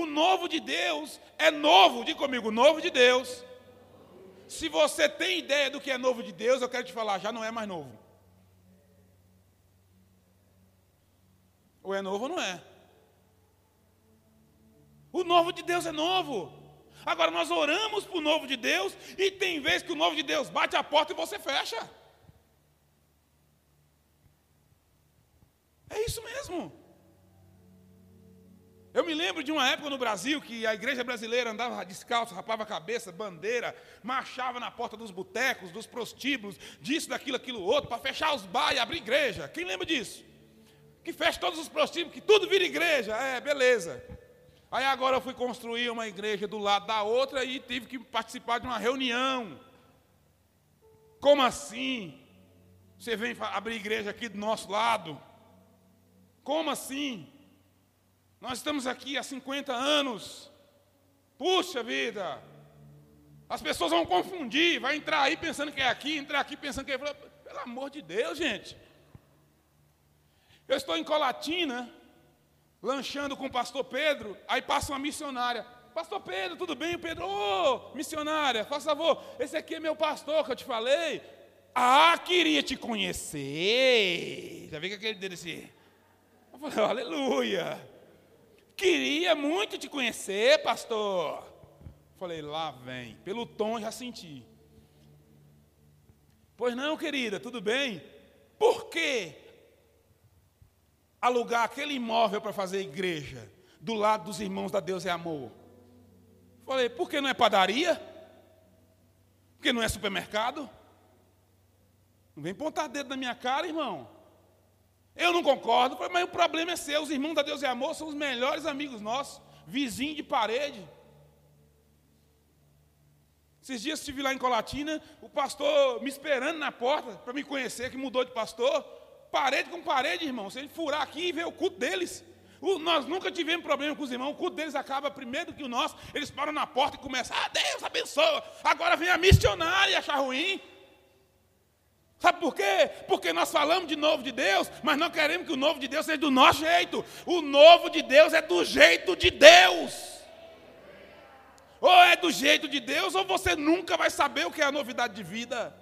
O novo de Deus é novo, diga comigo, novo de Deus. Se você tem ideia do que é novo de Deus, eu quero te falar, já não é mais novo. Ou é novo ou não é. O novo de Deus é novo. Agora nós oramos para o novo de Deus e tem vezes que o novo de Deus bate a porta e você fecha. É isso mesmo. Eu me lembro de uma época no Brasil que a igreja brasileira andava descalço, rapava a cabeça, bandeira, marchava na porta dos botecos, dos prostíbulos, disso, daquilo, aquilo outro, para fechar os bar e abrir igreja. Quem lembra disso? Que fecha todos os prostíbulos, que tudo vira igreja. É, beleza. Aí agora eu fui construir uma igreja do lado da outra e tive que participar de uma reunião. Como assim? Você vem abrir igreja aqui do nosso lado? Como assim? Nós estamos aqui há 50 anos. Puxa vida! As pessoas vão confundir, vai entrar aí pensando que é aqui, entrar aqui pensando que é. Pelo amor de Deus, gente. Eu estou em Colatina, lanchando com o pastor Pedro, aí passa uma missionária. Pastor Pedro, tudo bem? O Pedro, ô, oh, missionária, faz favor, esse aqui é meu pastor que eu te falei. Ah, queria te conhecer. Já vi que aquele dedo assim. Eu falei, aleluia. Queria muito te conhecer, pastor. Falei, lá vem. Pelo tom já senti. Pois não, querida, tudo bem? Por que alugar aquele imóvel para fazer igreja do lado dos irmãos da Deus é amor. Falei, por que não é padaria? Porque não é supermercado? Não vem pontar dedo na minha cara, irmão. Eu não concordo, mas o problema é seu. Os irmãos da Deus é amor são os melhores amigos nossos, vizinho de parede. Esses dias estive lá em Colatina, o pastor me esperando na porta para me conhecer, que mudou de pastor parede com parede, irmão. Se ele furar aqui e ver o culto deles. O, nós nunca tivemos problema com os irmãos. O culto deles acaba primeiro que o nosso. Eles param na porta e começam. Ah, Deus abençoa. Agora vem a missionária achar ruim. Sabe por quê? Porque nós falamos de novo de Deus, mas não queremos que o novo de Deus seja do nosso jeito. O novo de Deus é do jeito de Deus. Ou é do jeito de Deus, ou você nunca vai saber o que é a novidade de vida.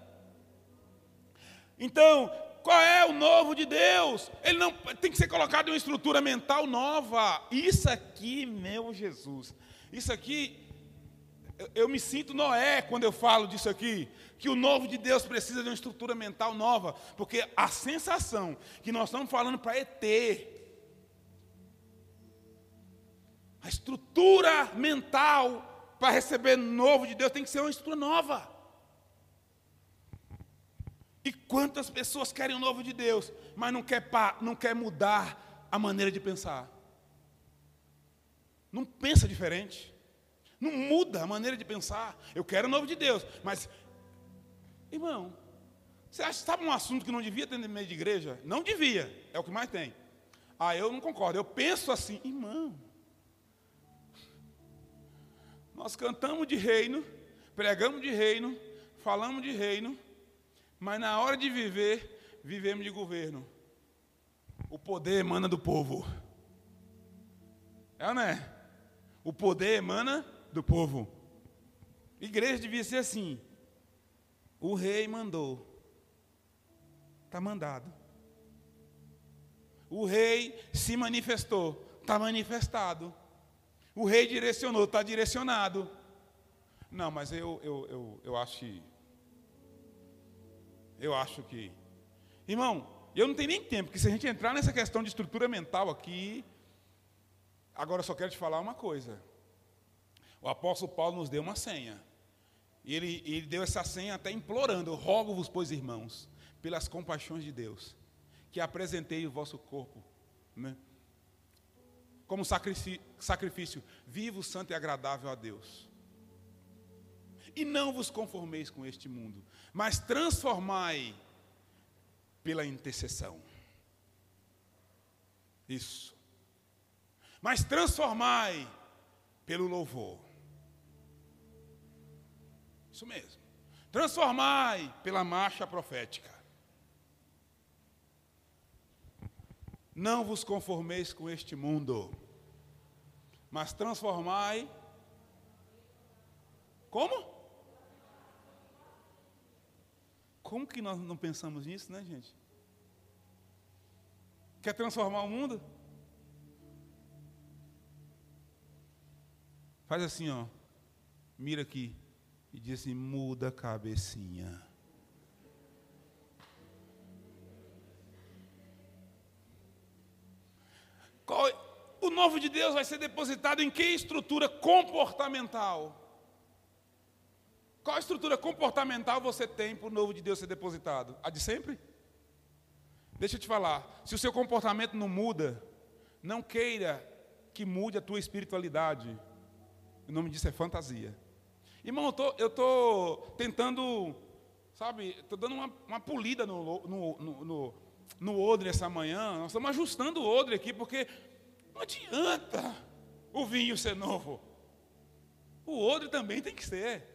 Então, qual é o novo de Deus? Ele não tem que ser colocado em uma estrutura mental nova. Isso aqui, meu Jesus. Isso aqui eu, eu me sinto Noé quando eu falo disso aqui, que o novo de Deus precisa de uma estrutura mental nova, porque a sensação que nós estamos falando para ET, a estrutura mental para receber novo de Deus tem que ser uma estrutura nova. E quantas pessoas querem o novo de Deus, mas não quer, não quer mudar a maneira de pensar? Não pensa diferente. Não muda a maneira de pensar. Eu quero o novo de Deus, mas, irmão, você acha, sabe um assunto que não devia ter no meio de igreja? Não devia, é o que mais tem. Ah, eu não concordo. Eu penso assim, irmão. Nós cantamos de reino, pregamos de reino, falamos de reino, mas na hora de viver, vivemos de governo. O poder emana do povo. É ou não é? O poder emana do povo. Igreja devia ser assim. O rei mandou. Está mandado. O rei se manifestou. Está manifestado. O rei direcionou. Está direcionado. Não, mas eu, eu, eu, eu acho que. Eu acho que. Irmão, eu não tenho nem tempo, porque se a gente entrar nessa questão de estrutura mental aqui. Agora eu só quero te falar uma coisa. O apóstolo Paulo nos deu uma senha. E ele, ele deu essa senha até implorando: rogo-vos, pois irmãos, pelas compaixões de Deus, que apresentei o vosso corpo, né, como sacrifício, sacrifício vivo, santo e agradável a Deus. E não vos conformeis com este mundo, mas transformai pela intercessão. Isso. Mas transformai pelo louvor. Isso mesmo. Transformai pela marcha profética. Não vos conformeis com este mundo, mas transformai. Como? Como que nós não pensamos nisso, né, gente? Quer transformar o mundo? Faz assim, ó. Mira aqui e diz assim: muda a cabecinha. Qual, o novo de Deus vai ser depositado em que estrutura comportamental? Qual estrutura comportamental você tem para o novo de Deus ser depositado? A de sempre? Deixa eu te falar, se o seu comportamento não muda, não queira que mude a tua espiritualidade. O nome disso é fantasia. Irmão, eu estou tentando, sabe, estou dando uma, uma polida no, no, no, no, no odre essa manhã. Nós estamos ajustando o odre aqui, porque não adianta o vinho ser novo. O odre também tem que ser.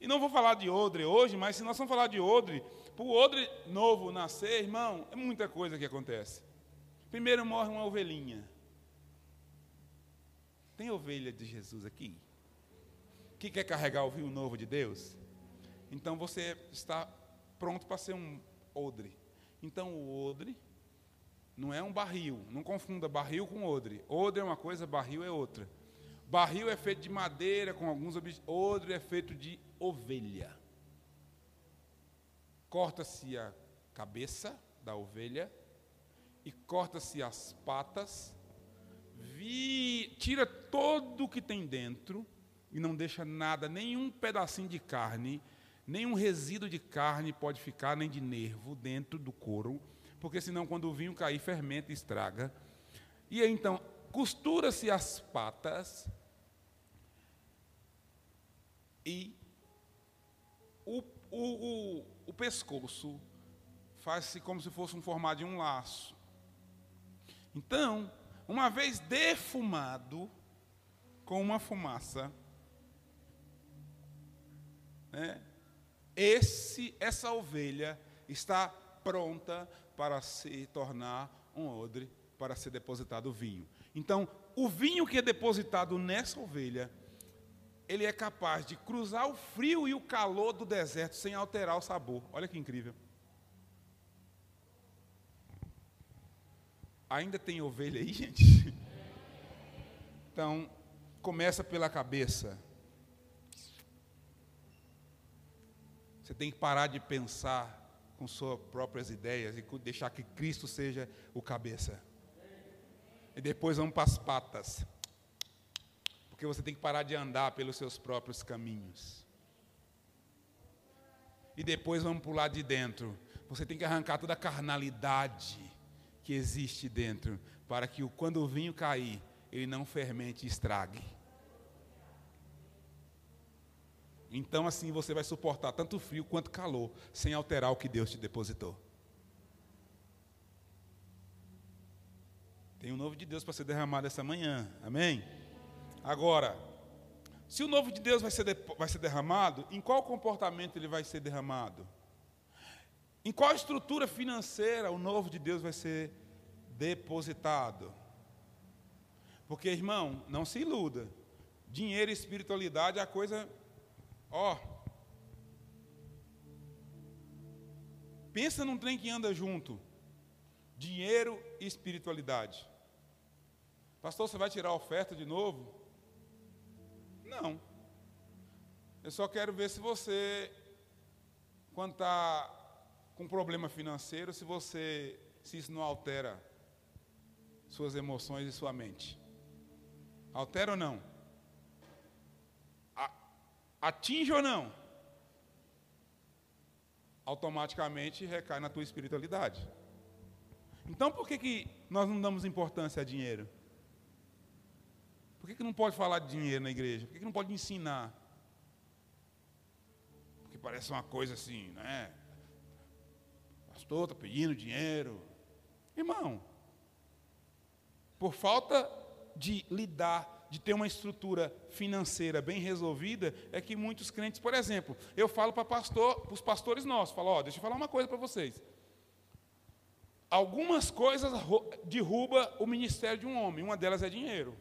E não vou falar de odre hoje, mas se nós vamos falar de odre, para o odre novo nascer, irmão, é muita coisa que acontece. Primeiro morre uma ovelhinha. Tem ovelha de Jesus aqui? Que quer carregar o vinho novo de Deus, então você está pronto para ser um odre. Então o odre não é um barril, não confunda barril com odre. Odre é uma coisa, barril é outra. Barril é feito de madeira com alguns objetos, odre é feito de ovelha. Corta-se a cabeça da ovelha e corta-se as patas, vi, tira todo o que tem dentro e não deixa nada, nenhum pedacinho de carne, nenhum resíduo de carne pode ficar, nem de nervo dentro do couro, porque senão quando o vinho cair, fermenta e estraga. E aí, então, costura-se as patas e o, o, o, o pescoço faz-se como se fosse um formato de um laço. Então, uma vez defumado com uma fumaça, né? Esse, essa ovelha está pronta para se tornar um odre, para ser depositado o vinho. Então, o vinho que é depositado nessa ovelha, ele é capaz de cruzar o frio e o calor do deserto sem alterar o sabor. Olha que incrível. Ainda tem ovelha aí, gente? Então, começa pela cabeça. Você tem que parar de pensar com suas próprias ideias e deixar que Cristo seja o cabeça. E depois vamos para as patas. Porque você tem que parar de andar pelos seus próprios caminhos. E depois vamos lado de dentro. Você tem que arrancar toda a carnalidade que existe dentro, para que quando o vinho cair, ele não fermente e estrague. Então assim você vai suportar tanto frio quanto calor, sem alterar o que Deus te depositou. Tem um novo de Deus para ser derramado essa manhã. Amém? Agora, se o novo de Deus vai ser, de, vai ser derramado, em qual comportamento ele vai ser derramado? Em qual estrutura financeira o novo de Deus vai ser depositado? Porque, irmão, não se iluda. Dinheiro e espiritualidade é a coisa, ó. Pensa num trem que anda junto. Dinheiro e espiritualidade. Pastor, você vai tirar a oferta de novo? Não. Eu só quero ver se você, quando está com problema financeiro, se você, se isso não altera suas emoções e sua mente. Altera ou não? Atinge ou não? Automaticamente recai na tua espiritualidade. Então por que, que nós não damos importância a dinheiro? Por que, que não pode falar de dinheiro na igreja? Por que, que não pode ensinar? Porque parece uma coisa assim, né? Pastor está pedindo dinheiro. Irmão, por falta de lidar, de ter uma estrutura financeira bem resolvida, é que muitos crentes, por exemplo, eu falo para pastor, os pastores nossos, falo, ó, deixa eu falar uma coisa para vocês. Algumas coisas derruba o ministério de um homem, uma delas é dinheiro.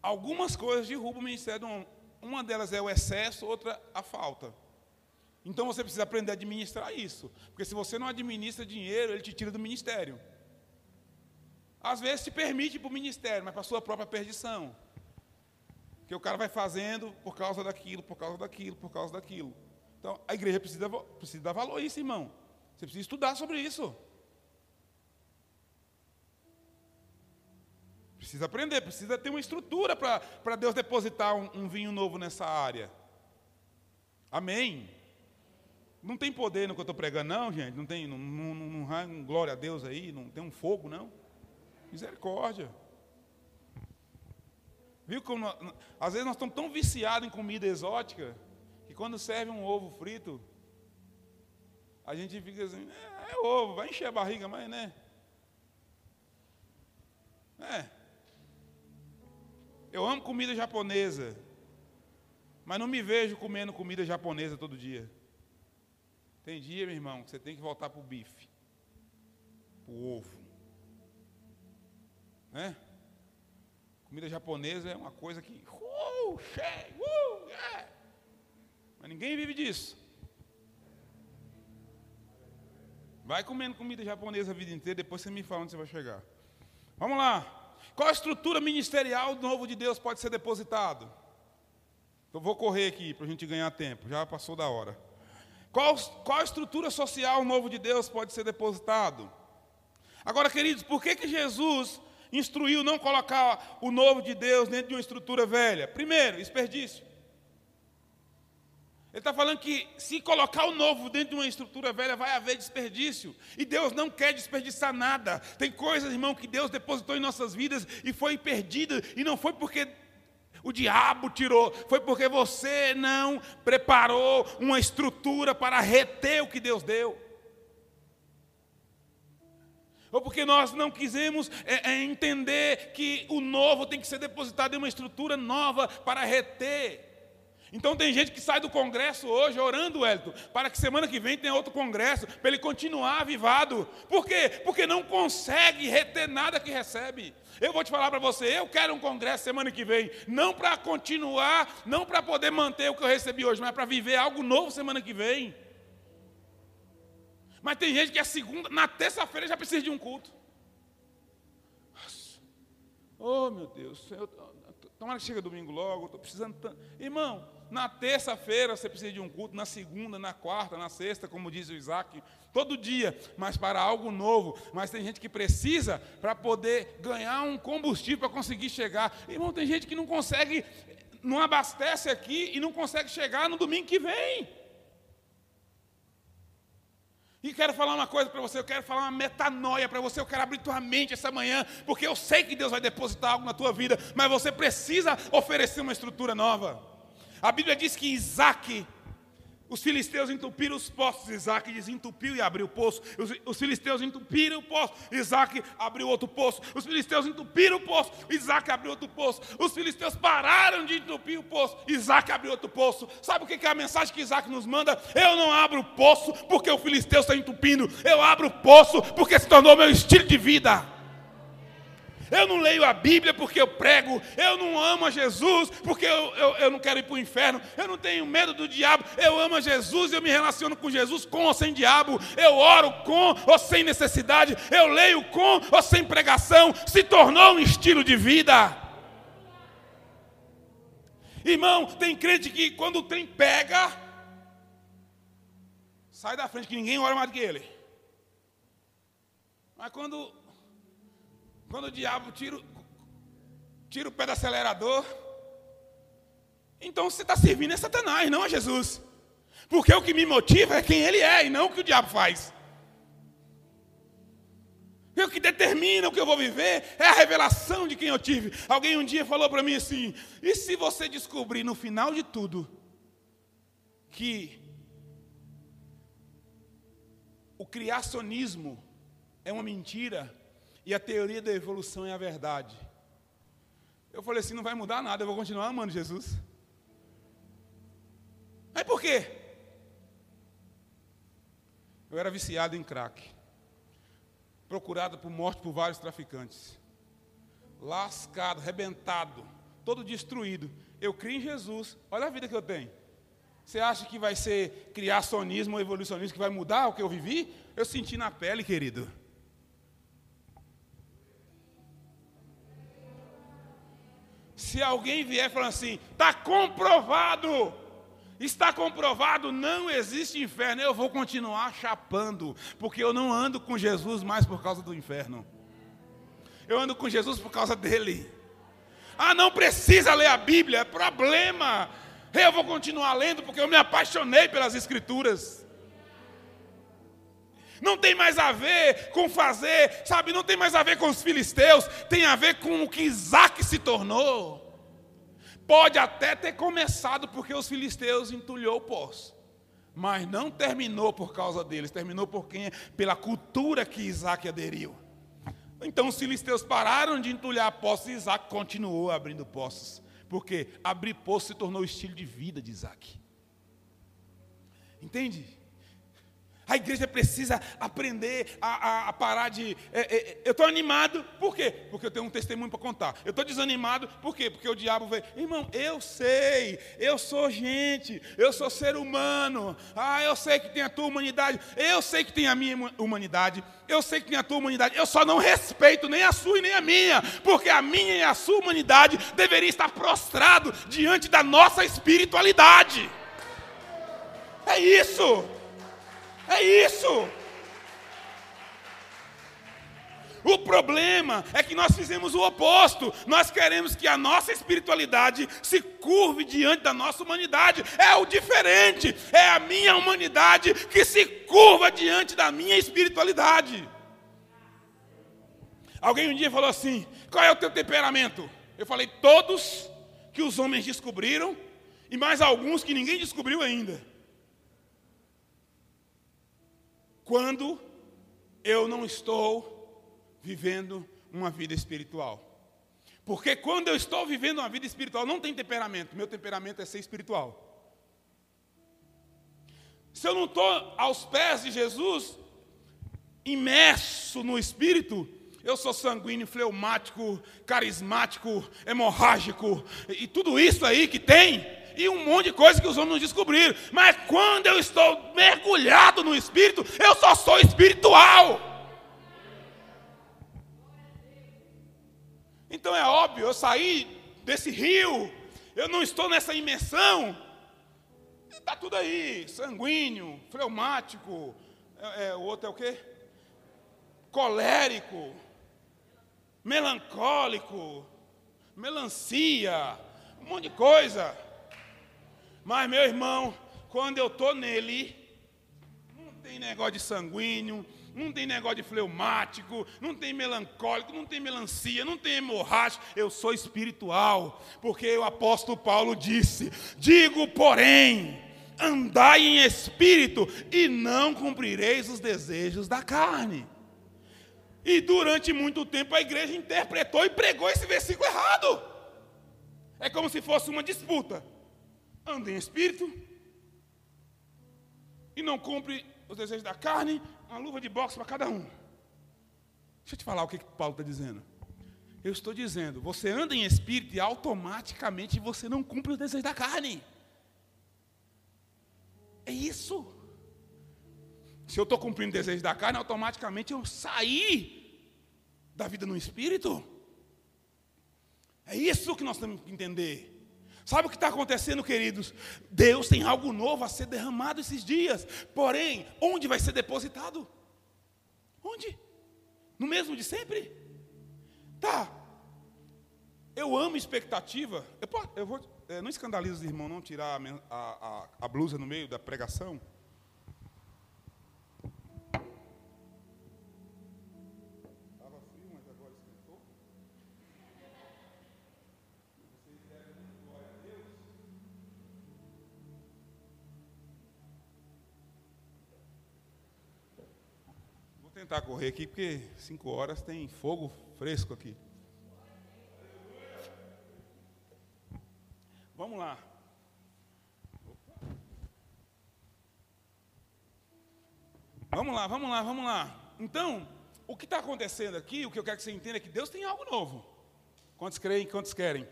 Algumas coisas derrubam o ministério do homem. Uma delas é o excesso, outra a falta. Então você precisa aprender a administrar isso. Porque se você não administra dinheiro, ele te tira do ministério. Às vezes te permite para o ministério, mas para a sua própria perdição. Que o cara vai fazendo por causa daquilo, por causa daquilo, por causa daquilo. Então a igreja precisa, precisa dar valor a isso, irmão. Você precisa estudar sobre isso. Precisa aprender, precisa ter uma estrutura para Deus depositar um, um, vinho novo nessa área. Amém. Não tem poder no que eu estou pregando, não, gente. Não tem, não, não, não, não glória a Deus aí, não tem um fogo, não. Misericórdia. Viu como às vezes nós estamos tão viciados em comida exótica que quando serve um ovo frito, a gente fica assim, é, é ovo, vai encher a barriga, mas né? É. Eu amo comida japonesa, mas não me vejo comendo comida japonesa todo dia. Tem dia, meu irmão, que você tem que voltar para o bife, para o ovo. Né? Comida japonesa é uma coisa que. Uh, cheio, uh, yeah. Mas ninguém vive disso. Vai comendo comida japonesa a vida inteira, depois você me fala onde você vai chegar. Vamos lá. Qual a estrutura ministerial do novo de Deus pode ser depositado? Eu vou correr aqui para a gente ganhar tempo, já passou da hora. Qual, qual a estrutura social novo de Deus pode ser depositado? Agora, queridos, por que, que Jesus instruiu não colocar o novo de Deus dentro de uma estrutura velha? Primeiro, desperdício. Ele está falando que se colocar o novo dentro de uma estrutura velha, vai haver desperdício. E Deus não quer desperdiçar nada. Tem coisas, irmão, que Deus depositou em nossas vidas e foi perdida. E não foi porque o diabo tirou, foi porque você não preparou uma estrutura para reter o que Deus deu. Ou porque nós não quisemos é, é, entender que o novo tem que ser depositado em uma estrutura nova para reter. Então tem gente que sai do congresso hoje orando, Wellington, para que semana que vem tenha outro congresso, para ele continuar avivado. Por quê? Porque não consegue reter nada que recebe. Eu vou te falar para você, eu quero um congresso semana que vem, não para continuar, não para poder manter o que eu recebi hoje, mas para viver algo novo semana que vem. Mas tem gente que é segunda, na terça-feira já precisa de um culto. Oh, meu Deus, eu, tomara que chegue domingo logo, estou precisando tanto. Irmão, na terça-feira você precisa de um culto, na segunda, na quarta, na sexta, como diz o Isaac, todo dia, mas para algo novo. Mas tem gente que precisa para poder ganhar um combustível para conseguir chegar. Irmão, tem gente que não consegue, não abastece aqui e não consegue chegar no domingo que vem. E quero falar uma coisa para você, eu quero falar uma metanoia para você, eu quero abrir tua mente essa manhã, porque eu sei que Deus vai depositar algo na tua vida, mas você precisa oferecer uma estrutura nova. A Bíblia diz que Isaac os filisteus entupiram os poços, Isaac desentupiu e abriu o poço. Os, os, filisteus entupiram o poço, Isaac abriu outro poço. Os filisteus entupiram o poço, Isaac abriu outro poço. Os filisteus pararam de entupir o poço, Isaac abriu outro poço. Sabe o que é a mensagem que Isaac nos manda? Eu não abro o poço porque o filisteu está entupindo, eu abro o poço porque se tornou meu estilo de vida. Eu não leio a Bíblia porque eu prego. Eu não amo a Jesus porque eu, eu, eu não quero ir para o inferno. Eu não tenho medo do diabo. Eu amo a Jesus eu me relaciono com Jesus com ou sem diabo. Eu oro com ou sem necessidade. Eu leio com ou sem pregação. Se tornou um estilo de vida. Irmão, tem crente que quando o trem pega, sai da frente que ninguém ora mais do que ele. Mas quando quando o diabo tira, tira o pé do acelerador, então você está servindo a Satanás, não a Jesus. Porque o que me motiva é quem ele é e não o que o diabo faz. E o que determina o que eu vou viver é a revelação de quem eu tive. Alguém um dia falou para mim assim: e se você descobrir no final de tudo que o criacionismo é uma mentira, e a teoria da evolução é a verdade. Eu falei assim: não vai mudar nada, eu vou continuar amando Jesus. Mas por quê? Eu era viciado em crack, procurado por morte por vários traficantes, lascado, rebentado, todo destruído. Eu criei em Jesus, olha a vida que eu tenho. Você acha que vai ser criacionismo ou evolucionismo que vai mudar o que eu vivi? Eu senti na pele, querido. Se alguém vier falando assim, está comprovado, está comprovado, não existe inferno, eu vou continuar chapando, porque eu não ando com Jesus mais por causa do inferno. Eu ando com Jesus por causa dele. Ah, não precisa ler a Bíblia, é problema. Eu vou continuar lendo porque eu me apaixonei pelas Escrituras. Não tem mais a ver com fazer, sabe? Não tem mais a ver com os filisteus, tem a ver com o que Isaac se tornou. Pode até ter começado porque os filisteus entulhou o poço, mas não terminou por causa deles, terminou por quem, pela cultura que Isaac aderiu. Então os filisteus pararam de entulhar poços e Isaac continuou abrindo poços. Porque abrir poço se tornou o estilo de vida de Isaac. Entende? A igreja precisa aprender a, a, a parar de. É, é, eu estou animado, por quê? Porque eu tenho um testemunho para contar. Eu estou desanimado, por quê? Porque o diabo vem, irmão, eu sei, eu sou gente, eu sou ser humano. Ah, eu sei que tem a tua humanidade, eu sei que tem a minha humanidade, eu sei que tem a tua humanidade, eu só não respeito nem a sua e nem a minha, porque a minha e a sua humanidade deveria estar prostrado diante da nossa espiritualidade. É isso. É isso. O problema é que nós fizemos o oposto. Nós queremos que a nossa espiritualidade se curve diante da nossa humanidade. É o diferente. É a minha humanidade que se curva diante da minha espiritualidade. Alguém um dia falou assim: qual é o teu temperamento? Eu falei: todos que os homens descobriram e mais alguns que ninguém descobriu ainda. Quando eu não estou vivendo uma vida espiritual. Porque quando eu estou vivendo uma vida espiritual, não tem temperamento, meu temperamento é ser espiritual. Se eu não estou aos pés de Jesus, imerso no Espírito, eu sou sanguíneo, fleumático, carismático, hemorrágico, e tudo isso aí que tem, e um monte de coisa que os homens não descobriram. Mas quando eu estou mergulhado no Espírito, eu só sou espiritual. Então é óbvio, eu saí desse rio, eu não estou nessa imersão. Está tudo aí, sanguíneo, fleumático, é, é, o outro é o quê? Colérico, melancólico, melancia, um monte de coisa. Mas, meu irmão, quando eu estou nele, não tem negócio de sanguíneo, não tem negócio de fleumático, não tem melancólico, não tem melancia, não tem hemorrágico. Eu sou espiritual, porque o apóstolo Paulo disse: Digo, porém, andai em espírito e não cumprireis os desejos da carne. E durante muito tempo a igreja interpretou e pregou esse versículo errado. É como se fosse uma disputa. Anda em espírito e não cumpre os desejos da carne, uma luva de boxe para cada um. Deixa eu te falar o que, que Paulo está dizendo. Eu estou dizendo, você anda em espírito e automaticamente você não cumpre os desejos da carne. É isso. Se eu estou cumprindo o desejo da carne, automaticamente eu saí da vida no espírito. É isso que nós temos que entender. Sabe o que está acontecendo, queridos? Deus tem algo novo a ser derramado esses dias. Porém, onde vai ser depositado? Onde? No mesmo de sempre? Tá. Eu amo expectativa. Eu, eu vou, é, não escandaliza os irmãos não tirar a, a, a blusa no meio da pregação. Tentar correr aqui, porque cinco horas tem fogo fresco aqui. Vamos lá. Vamos lá, vamos lá, vamos lá. Então, o que está acontecendo aqui, o que eu quero que você entenda é que Deus tem algo novo. Quantos creem, quantos querem?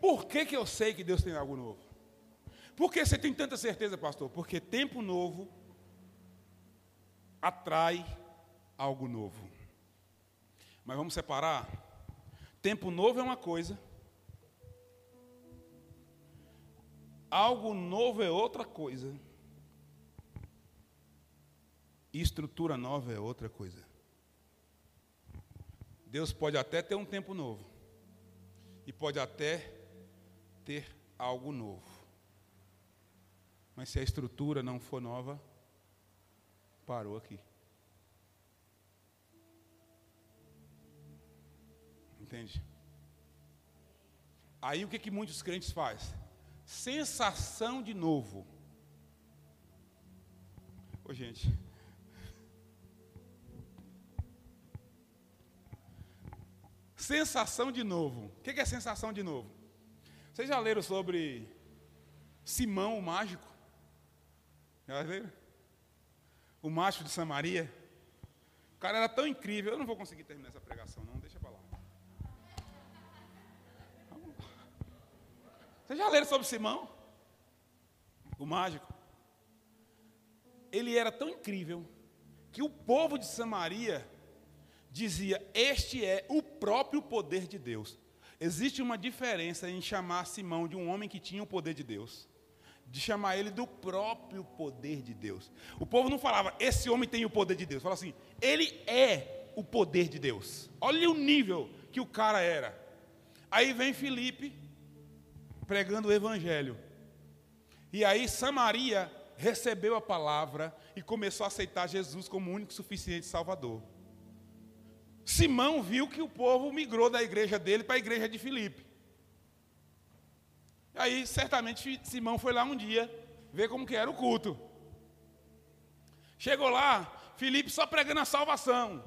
Por que, que eu sei que Deus tem algo novo? Por que você tem tanta certeza, pastor? Porque tempo novo atrai algo novo. Mas vamos separar? Tempo novo é uma coisa, algo novo é outra coisa, e estrutura nova é outra coisa. Deus pode até ter um tempo novo, e pode até ter algo novo, mas se a estrutura não for nova, parou aqui. Entende? Aí o que, que muitos crentes fazem? Sensação de novo. Ô gente. Sensação de novo. O que, que é sensação de novo? Vocês já leram sobre Simão o mágico? Já leram? O macho de Samaria? O cara era tão incrível. Eu não vou conseguir terminar essa pregação, não. Deixa para lá. Vocês já leram sobre Simão? O mágico. Ele era tão incrível que o povo de Samaria dizia: Este é o próprio poder de Deus. Existe uma diferença em chamar Simão de um homem que tinha o poder de Deus, de chamar ele do próprio poder de Deus. O povo não falava, esse homem tem o poder de Deus. Fala assim, ele é o poder de Deus. Olha o nível que o cara era. Aí vem Felipe pregando o evangelho. E aí Samaria recebeu a palavra e começou a aceitar Jesus como único suficiente Salvador. Simão viu que o povo migrou da igreja dele para a igreja de Filipe. Aí, certamente, Simão foi lá um dia ver como que era o culto. Chegou lá, Filipe só pregando a salvação.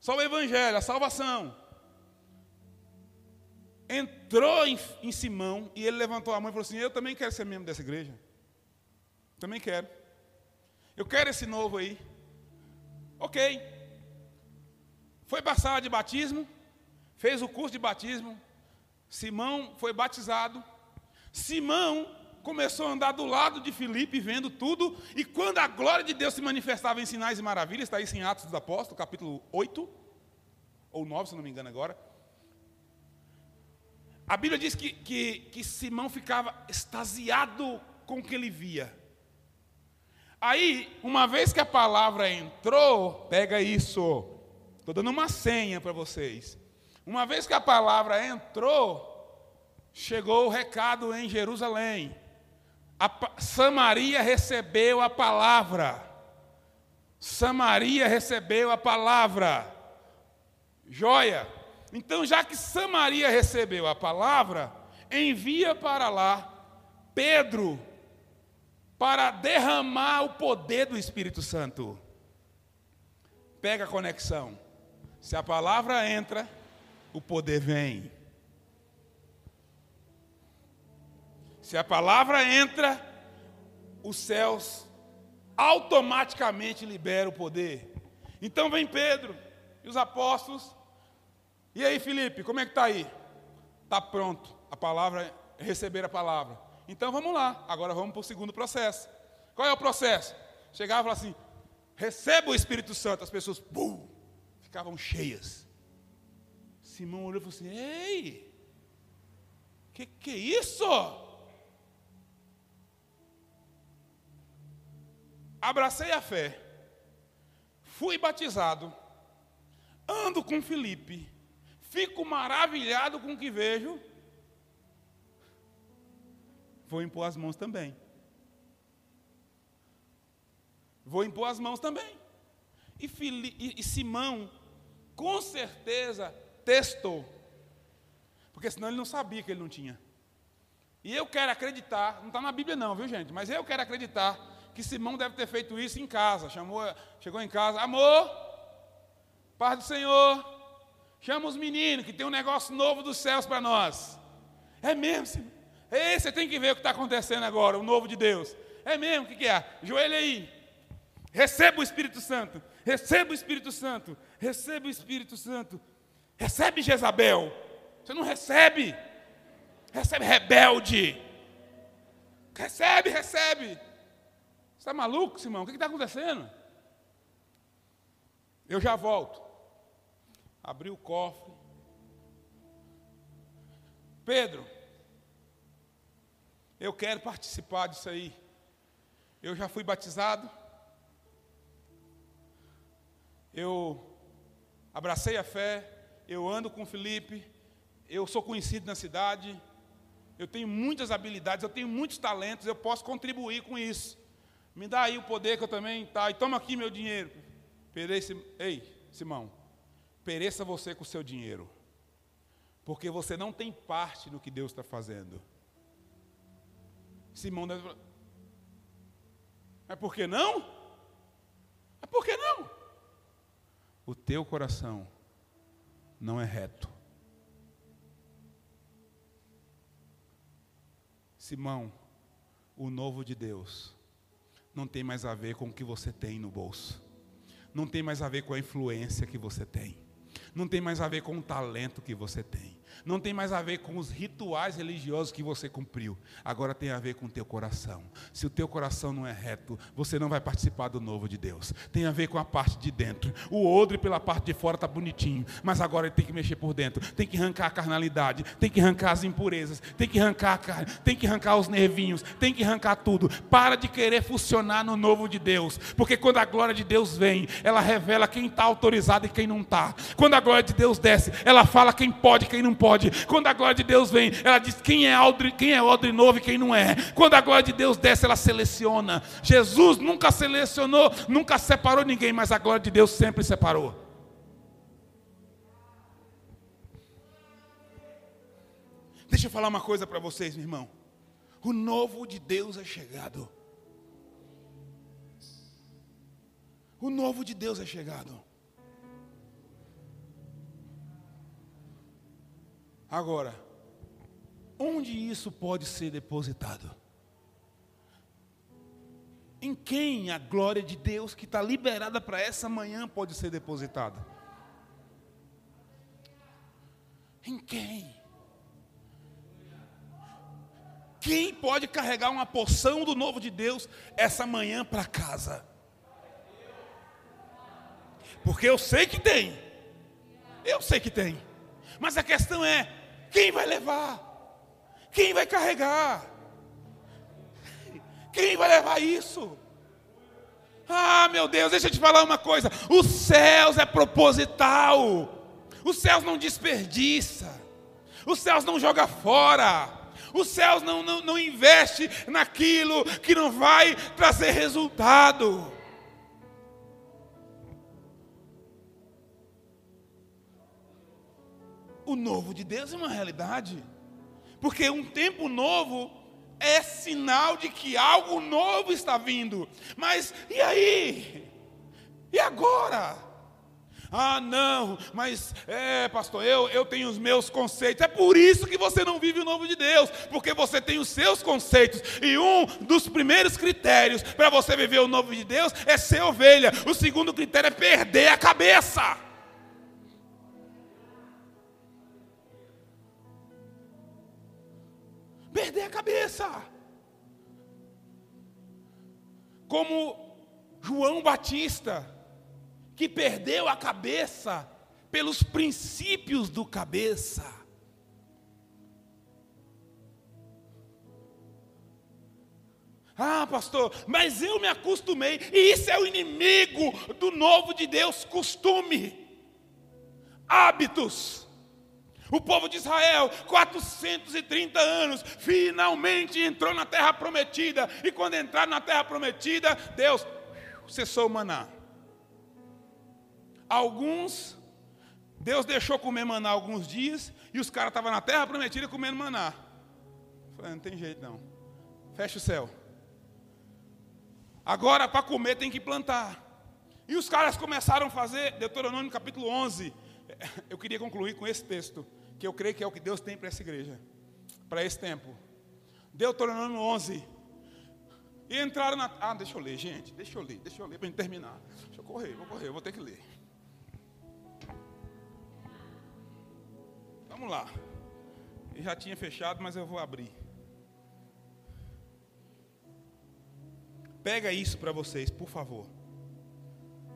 Só o evangelho, a salvação entrou em, em, Simão e ele levantou a mão e falou assim: Eu também quero ser membro dessa igreja. Também quero. Eu quero esse novo aí. Ok. Foi passar de batismo, fez o curso de batismo. Simão foi batizado. Simão começou a andar do lado de Filipe, vendo tudo. E quando a glória de Deus se manifestava em sinais e maravilhas, está isso em Atos dos Apóstolos, capítulo 8, ou 9, se não me engano agora. A Bíblia diz que, que, que Simão ficava extasiado com o que ele via. Aí, uma vez que a palavra entrou, pega isso. Estou dando uma senha para vocês. Uma vez que a palavra entrou, chegou o recado em Jerusalém. A, Samaria recebeu a palavra. Samaria recebeu a palavra. Joia. Então, já que Samaria recebeu a palavra, envia para lá Pedro para derramar o poder do Espírito Santo. Pega a conexão. Se a palavra entra, o poder vem. Se a palavra entra, os céus automaticamente liberam o poder. Então vem Pedro e os apóstolos. E aí, Felipe, como é que está aí? Está pronto. A palavra, receber a palavra. Então vamos lá. Agora vamos para o segundo processo. Qual é o processo? Chegava e falava assim: receba o Espírito Santo. As pessoas, bum, ficavam cheias. Simão olhou e falou assim: Ei, que que é isso? Abracei a fé, fui batizado, ando com Felipe, fico maravilhado com o que vejo, vou impor as mãos também. Vou impor as mãos também. E, Fili, e Simão, com certeza, testou. Porque senão ele não sabia que ele não tinha. E eu quero acreditar, não está na Bíblia não, viu gente? Mas eu quero acreditar que Simão deve ter feito isso em casa. Chamou, chegou em casa, amor, paz do Senhor, chama os meninos, que tem um negócio novo dos céus para nós. É mesmo, Simão? Ei, você tem que ver o que está acontecendo agora, o novo de Deus. É mesmo, o que, que é? Joelho aí. Receba o Espírito Santo. Receba o Espírito Santo. Receba o Espírito Santo. Recebe Jezabel. Você não recebe. Recebe rebelde. Recebe, recebe. Está maluco, Simão? O que está acontecendo? Eu já volto. Abri o cofre. Pedro, eu quero participar disso aí. Eu já fui batizado. Eu abracei a fé eu ando com Felipe, eu sou conhecido na cidade, eu tenho muitas habilidades, eu tenho muitos talentos, eu posso contribuir com isso. Me dá aí o poder que eu também tá, e toma aqui meu dinheiro. Pereça, ei, Simão, pereça você com o seu dinheiro, porque você não tem parte no que Deus está fazendo. Simão deve falar, é porque não? É porque não? O teu coração não é reto. Simão, o novo de Deus não tem mais a ver com o que você tem no bolso, não tem mais a ver com a influência que você tem, não tem mais a ver com o talento que você tem, não tem mais a ver com os rituais religiosos que você cumpriu. Agora tem a ver com o teu coração. Se o teu coração não é reto, você não vai participar do novo de Deus. Tem a ver com a parte de dentro. O odre pela parte de fora está bonitinho, mas agora ele tem que mexer por dentro. Tem que arrancar a carnalidade, tem que arrancar as impurezas, tem que arrancar a carne, tem que arrancar os nervinhos, tem que arrancar tudo. Para de querer funcionar no novo de Deus, porque quando a glória de Deus vem, ela revela quem está autorizado e quem não está. Quando a glória de Deus desce, ela fala quem pode e quem não pode pode. Quando a glória de Deus vem, ela diz quem é odre, quem é odre novo e quem não é. Quando a glória de Deus desce, ela seleciona. Jesus nunca selecionou, nunca separou ninguém, mas a glória de Deus sempre separou. Deixa eu falar uma coisa para vocês, meu irmão. O novo de Deus é chegado. O novo de Deus é chegado. Agora, onde isso pode ser depositado? Em quem a glória de Deus que está liberada para essa manhã pode ser depositada? Em quem? Quem pode carregar uma porção do novo de Deus essa manhã para casa? Porque eu sei que tem. Eu sei que tem. Mas a questão é: quem vai levar? Quem vai carregar? Quem vai levar isso? Ah, meu Deus, deixa eu te falar uma coisa: os céus é proposital, os céus não desperdiça, os céus não joga fora, Os céus não, não, não investem naquilo que não vai trazer resultado. O novo de Deus é uma realidade. Porque um tempo novo é sinal de que algo novo está vindo. Mas e aí? E agora? Ah, não, mas é, pastor, eu, eu tenho os meus conceitos. É por isso que você não vive o novo de Deus, porque você tem os seus conceitos. E um dos primeiros critérios para você viver o novo de Deus é ser ovelha. O segundo critério é perder a cabeça. Perder a cabeça. Como João Batista que perdeu a cabeça pelos princípios do cabeça. Ah, pastor, mas eu me acostumei, e isso é o inimigo do novo de Deus, costume, hábitos. O povo de Israel, 430 anos, finalmente entrou na terra prometida, e quando entraram na terra prometida, Deus cessou o maná. Alguns, Deus deixou comer maná alguns dias, e os caras estavam na terra prometida comendo maná. Falei, não tem jeito não. Fecha o céu. Agora, para comer, tem que plantar. E os caras começaram a fazer, Deuteronômio capítulo 11. Eu queria concluir com esse texto, que eu creio que é o que Deus tem para essa igreja, para esse tempo. Deuteronômio 11. E entraram na. Ah, deixa eu ler, gente. Deixa eu ler, deixa eu ler para gente terminar. Deixa eu correr, vou correr, vou ter que ler. Vamos lá. Eu já tinha fechado, mas eu vou abrir. Pega isso para vocês, por favor.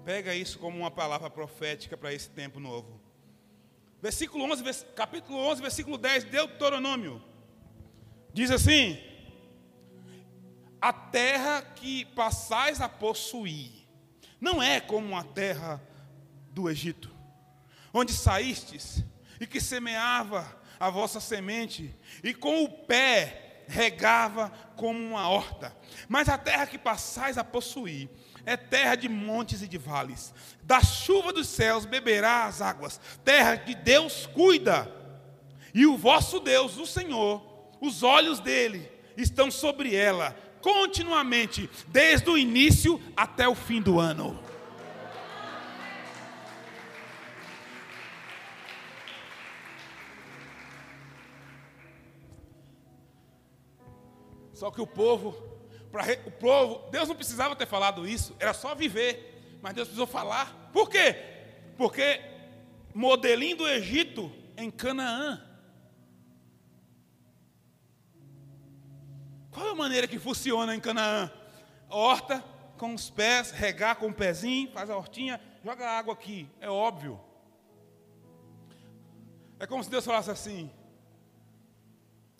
Pega isso como uma palavra profética para esse tempo novo. Versículo 11, capítulo 11, versículo 10, Deuteronômio. Diz assim: A terra que passais a possuir não é como a terra do Egito, onde saístes e que semeava a vossa semente, e com o pé regava como uma horta. Mas a terra que passais a possuir é terra de montes e de vales. Da chuva dos céus beberá as águas. Terra de Deus cuida. E o vosso Deus, o Senhor, os olhos dele estão sobre ela continuamente, desde o início até o fim do ano. Só que o povo, para o povo, Deus não precisava ter falado isso, era só viver. Mas Deus precisou falar. Por quê? Porque modelinho do Egito em Canaã. Qual é a maneira que funciona em Canaã? Horta com os pés, regar com o pezinho, faz a hortinha, joga água aqui, é óbvio. É como se Deus falasse assim: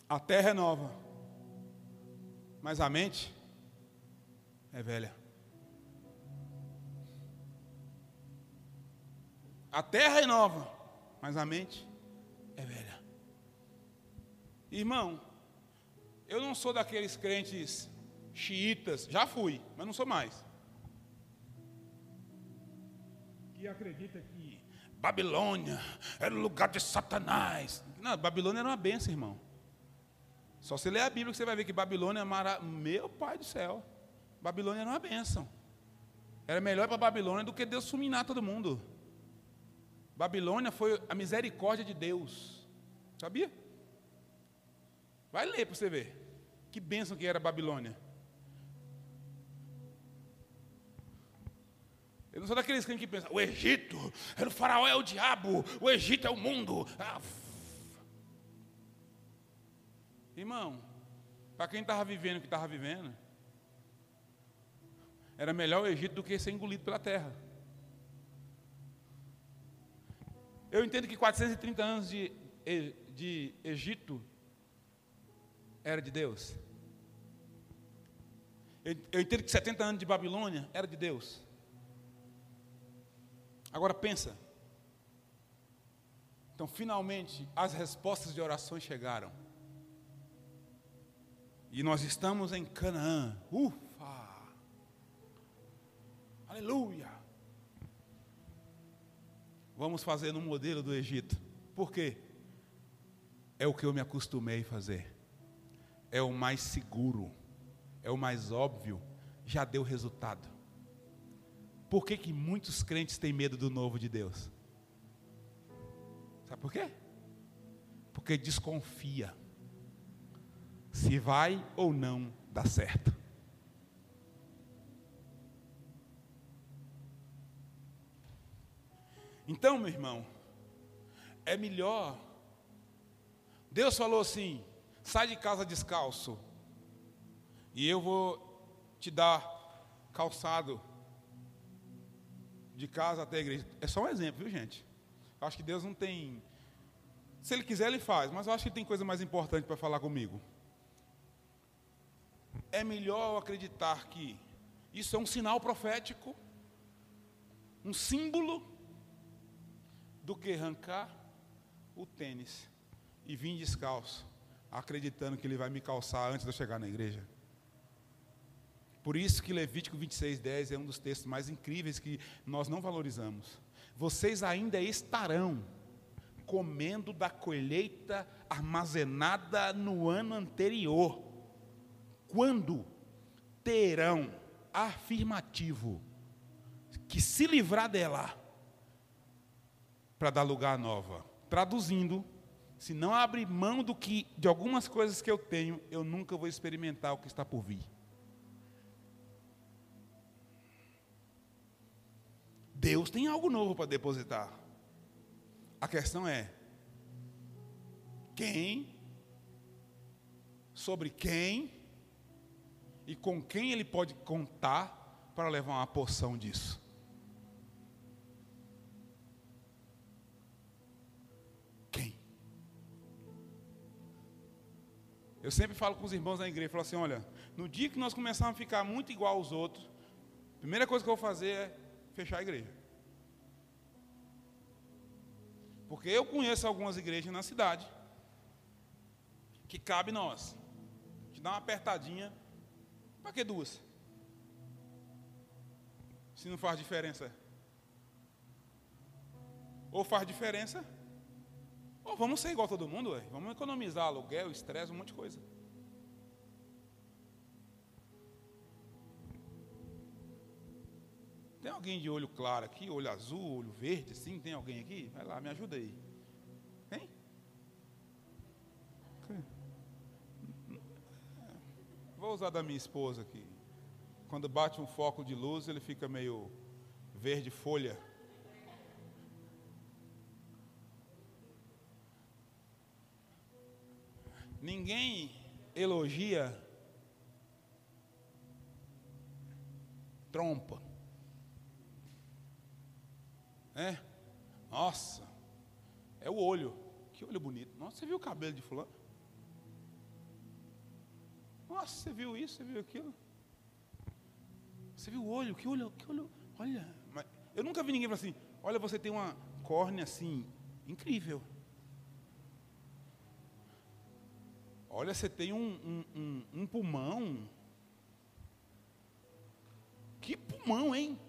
a terra é nova mas a mente é velha. A terra é nova, mas a mente é velha. Irmão, eu não sou daqueles crentes xiitas, já fui, mas não sou mais. Que acredita que Babilônia era o lugar de Satanás. Não, Babilônia era uma benção, irmão. Só você ler a Bíblia que você vai ver que Babilônia é mara... Meu pai do céu. Babilônia era uma bênção. Era melhor para Babilônia do que Deus suminar todo mundo. Babilônia foi a misericórdia de Deus. Sabia? Vai ler para você ver. Que bênção que era Babilônia. Eu não sou daqueles que pensam, o Egito, o faraó é o diabo, o Egito é o mundo. Ah, Irmão, para quem estava vivendo o que estava vivendo, era melhor o Egito do que ser engolido pela terra. Eu entendo que 430 anos de, de Egito era de Deus. Eu entendo que 70 anos de Babilônia era de Deus. Agora pensa. Então, finalmente, as respostas de orações chegaram. E nós estamos em Canaã. Ufa! Aleluia! Vamos fazer no modelo do Egito. Por quê? É o que eu me acostumei a fazer. É o mais seguro. É o mais óbvio. Já deu resultado. Por que, que muitos crentes têm medo do novo de Deus? Sabe por quê? Porque desconfia se vai ou não dar certo. Então, meu irmão, é melhor. Deus falou assim: sai de casa descalço, e eu vou te dar calçado de casa até a igreja. É só um exemplo, viu, gente? Eu acho que Deus não tem. Se Ele quiser, Ele faz, mas eu acho que tem coisa mais importante para falar comigo. É melhor acreditar que isso é um sinal profético, um símbolo, do que arrancar o tênis e vir descalço, acreditando que Ele vai me calçar antes de eu chegar na igreja. Por isso que Levítico 26, 10 é um dos textos mais incríveis que nós não valorizamos. Vocês ainda estarão comendo da colheita armazenada no ano anterior, quando terão afirmativo que se livrar dela para dar lugar à nova. Traduzindo, se não abrir mão do que de algumas coisas que eu tenho, eu nunca vou experimentar o que está por vir. Deus tem algo novo para depositar. A questão é: quem, sobre quem e com quem ele pode contar para levar uma porção disso? Eu sempre falo com os irmãos da igreja, falo assim, olha, no dia que nós começarmos a ficar muito igual aos outros, a primeira coisa que eu vou fazer é fechar a igreja. Porque eu conheço algumas igrejas na cidade que cabe nós. Te dá uma apertadinha. Para que duas? Se não faz diferença. Ou faz diferença, ou vamos ser igual todo mundo, ué. vamos economizar aluguel, estresse, um monte de coisa. Tem alguém de olho claro aqui, olho azul, olho verde, sim? Tem alguém aqui? Vai lá, me ajuda aí. Tem? Vou usar da minha esposa aqui. Quando bate um foco de luz, ele fica meio verde folha. Ninguém elogia trompa. É? Nossa, é o olho. Que olho bonito. Nossa, você viu o cabelo de fulano? Nossa, você viu isso, você viu aquilo? Você viu o olho? Que olho, que olho? Olha, eu nunca vi ninguém falar assim, olha, você tem uma córnea assim, incrível. Olha, você tem um, um, um, um pulmão. Que pulmão, hein?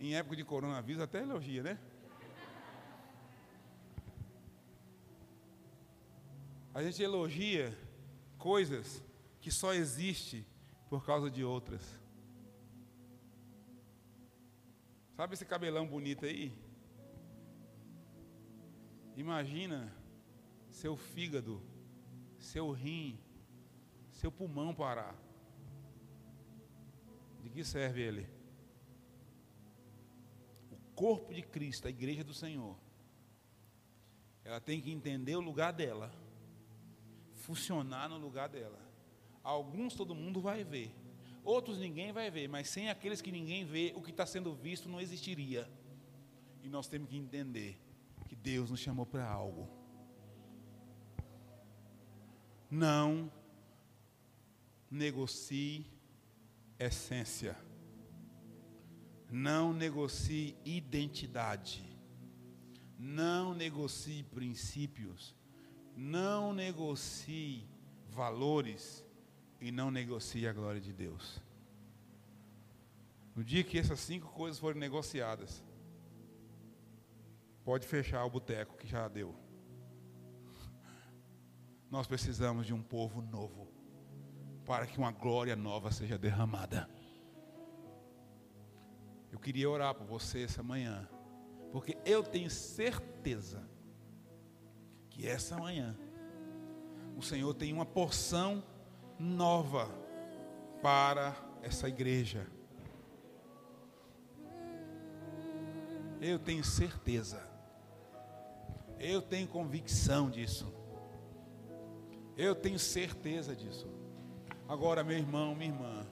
Em época de coronavírus, até elogia, né? A gente elogia coisas que só existem por causa de outras. Sabe esse cabelão bonito aí? Imagina seu fígado, seu rim, seu pulmão parar. De que serve ele? corpo de Cristo, a igreja do Senhor, ela tem que entender o lugar dela, funcionar no lugar dela. Alguns todo mundo vai ver, outros ninguém vai ver, mas sem aqueles que ninguém vê, o que está sendo visto não existiria. E nós temos que entender que Deus nos chamou para algo. Não negocie essência. Não negocie identidade. Não negocie princípios. Não negocie valores e não negocie a glória de Deus. No dia que essas cinco coisas forem negociadas, pode fechar o boteco que já deu. Nós precisamos de um povo novo para que uma glória nova seja derramada. Eu queria orar por você essa manhã, porque eu tenho certeza que essa manhã o Senhor tem uma porção nova para essa igreja. Eu tenho certeza. Eu tenho convicção disso. Eu tenho certeza disso. Agora, meu irmão, minha irmã,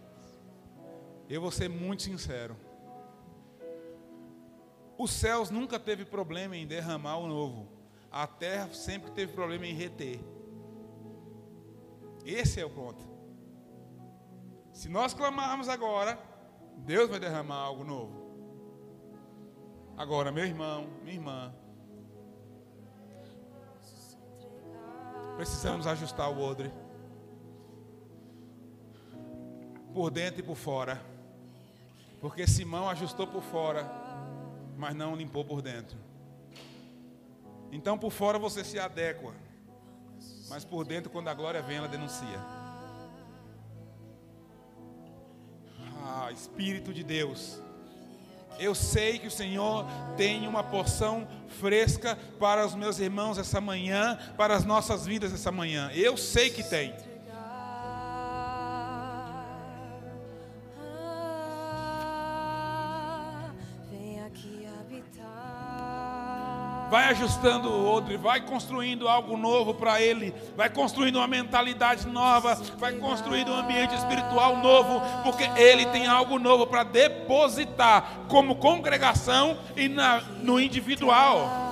eu vou ser muito sincero. Os céus nunca teve problema em derramar o novo. A terra sempre teve problema em reter. Esse é o ponto. Se nós clamarmos agora, Deus vai derramar algo novo. Agora, meu irmão, minha irmã, precisamos ajustar o odre. Por dentro e por fora. Porque Simão ajustou por fora, mas não limpou por dentro. Então por fora você se adequa. Mas por dentro, quando a glória vem, ela denuncia. Ah, Espírito de Deus. Eu sei que o Senhor tem uma porção fresca para os meus irmãos essa manhã, para as nossas vidas essa manhã. Eu sei que tem. Vai ajustando o outro vai construindo algo novo para ele, vai construindo uma mentalidade nova, vai construindo um ambiente espiritual novo, porque ele tem algo novo para depositar como congregação e na, no individual.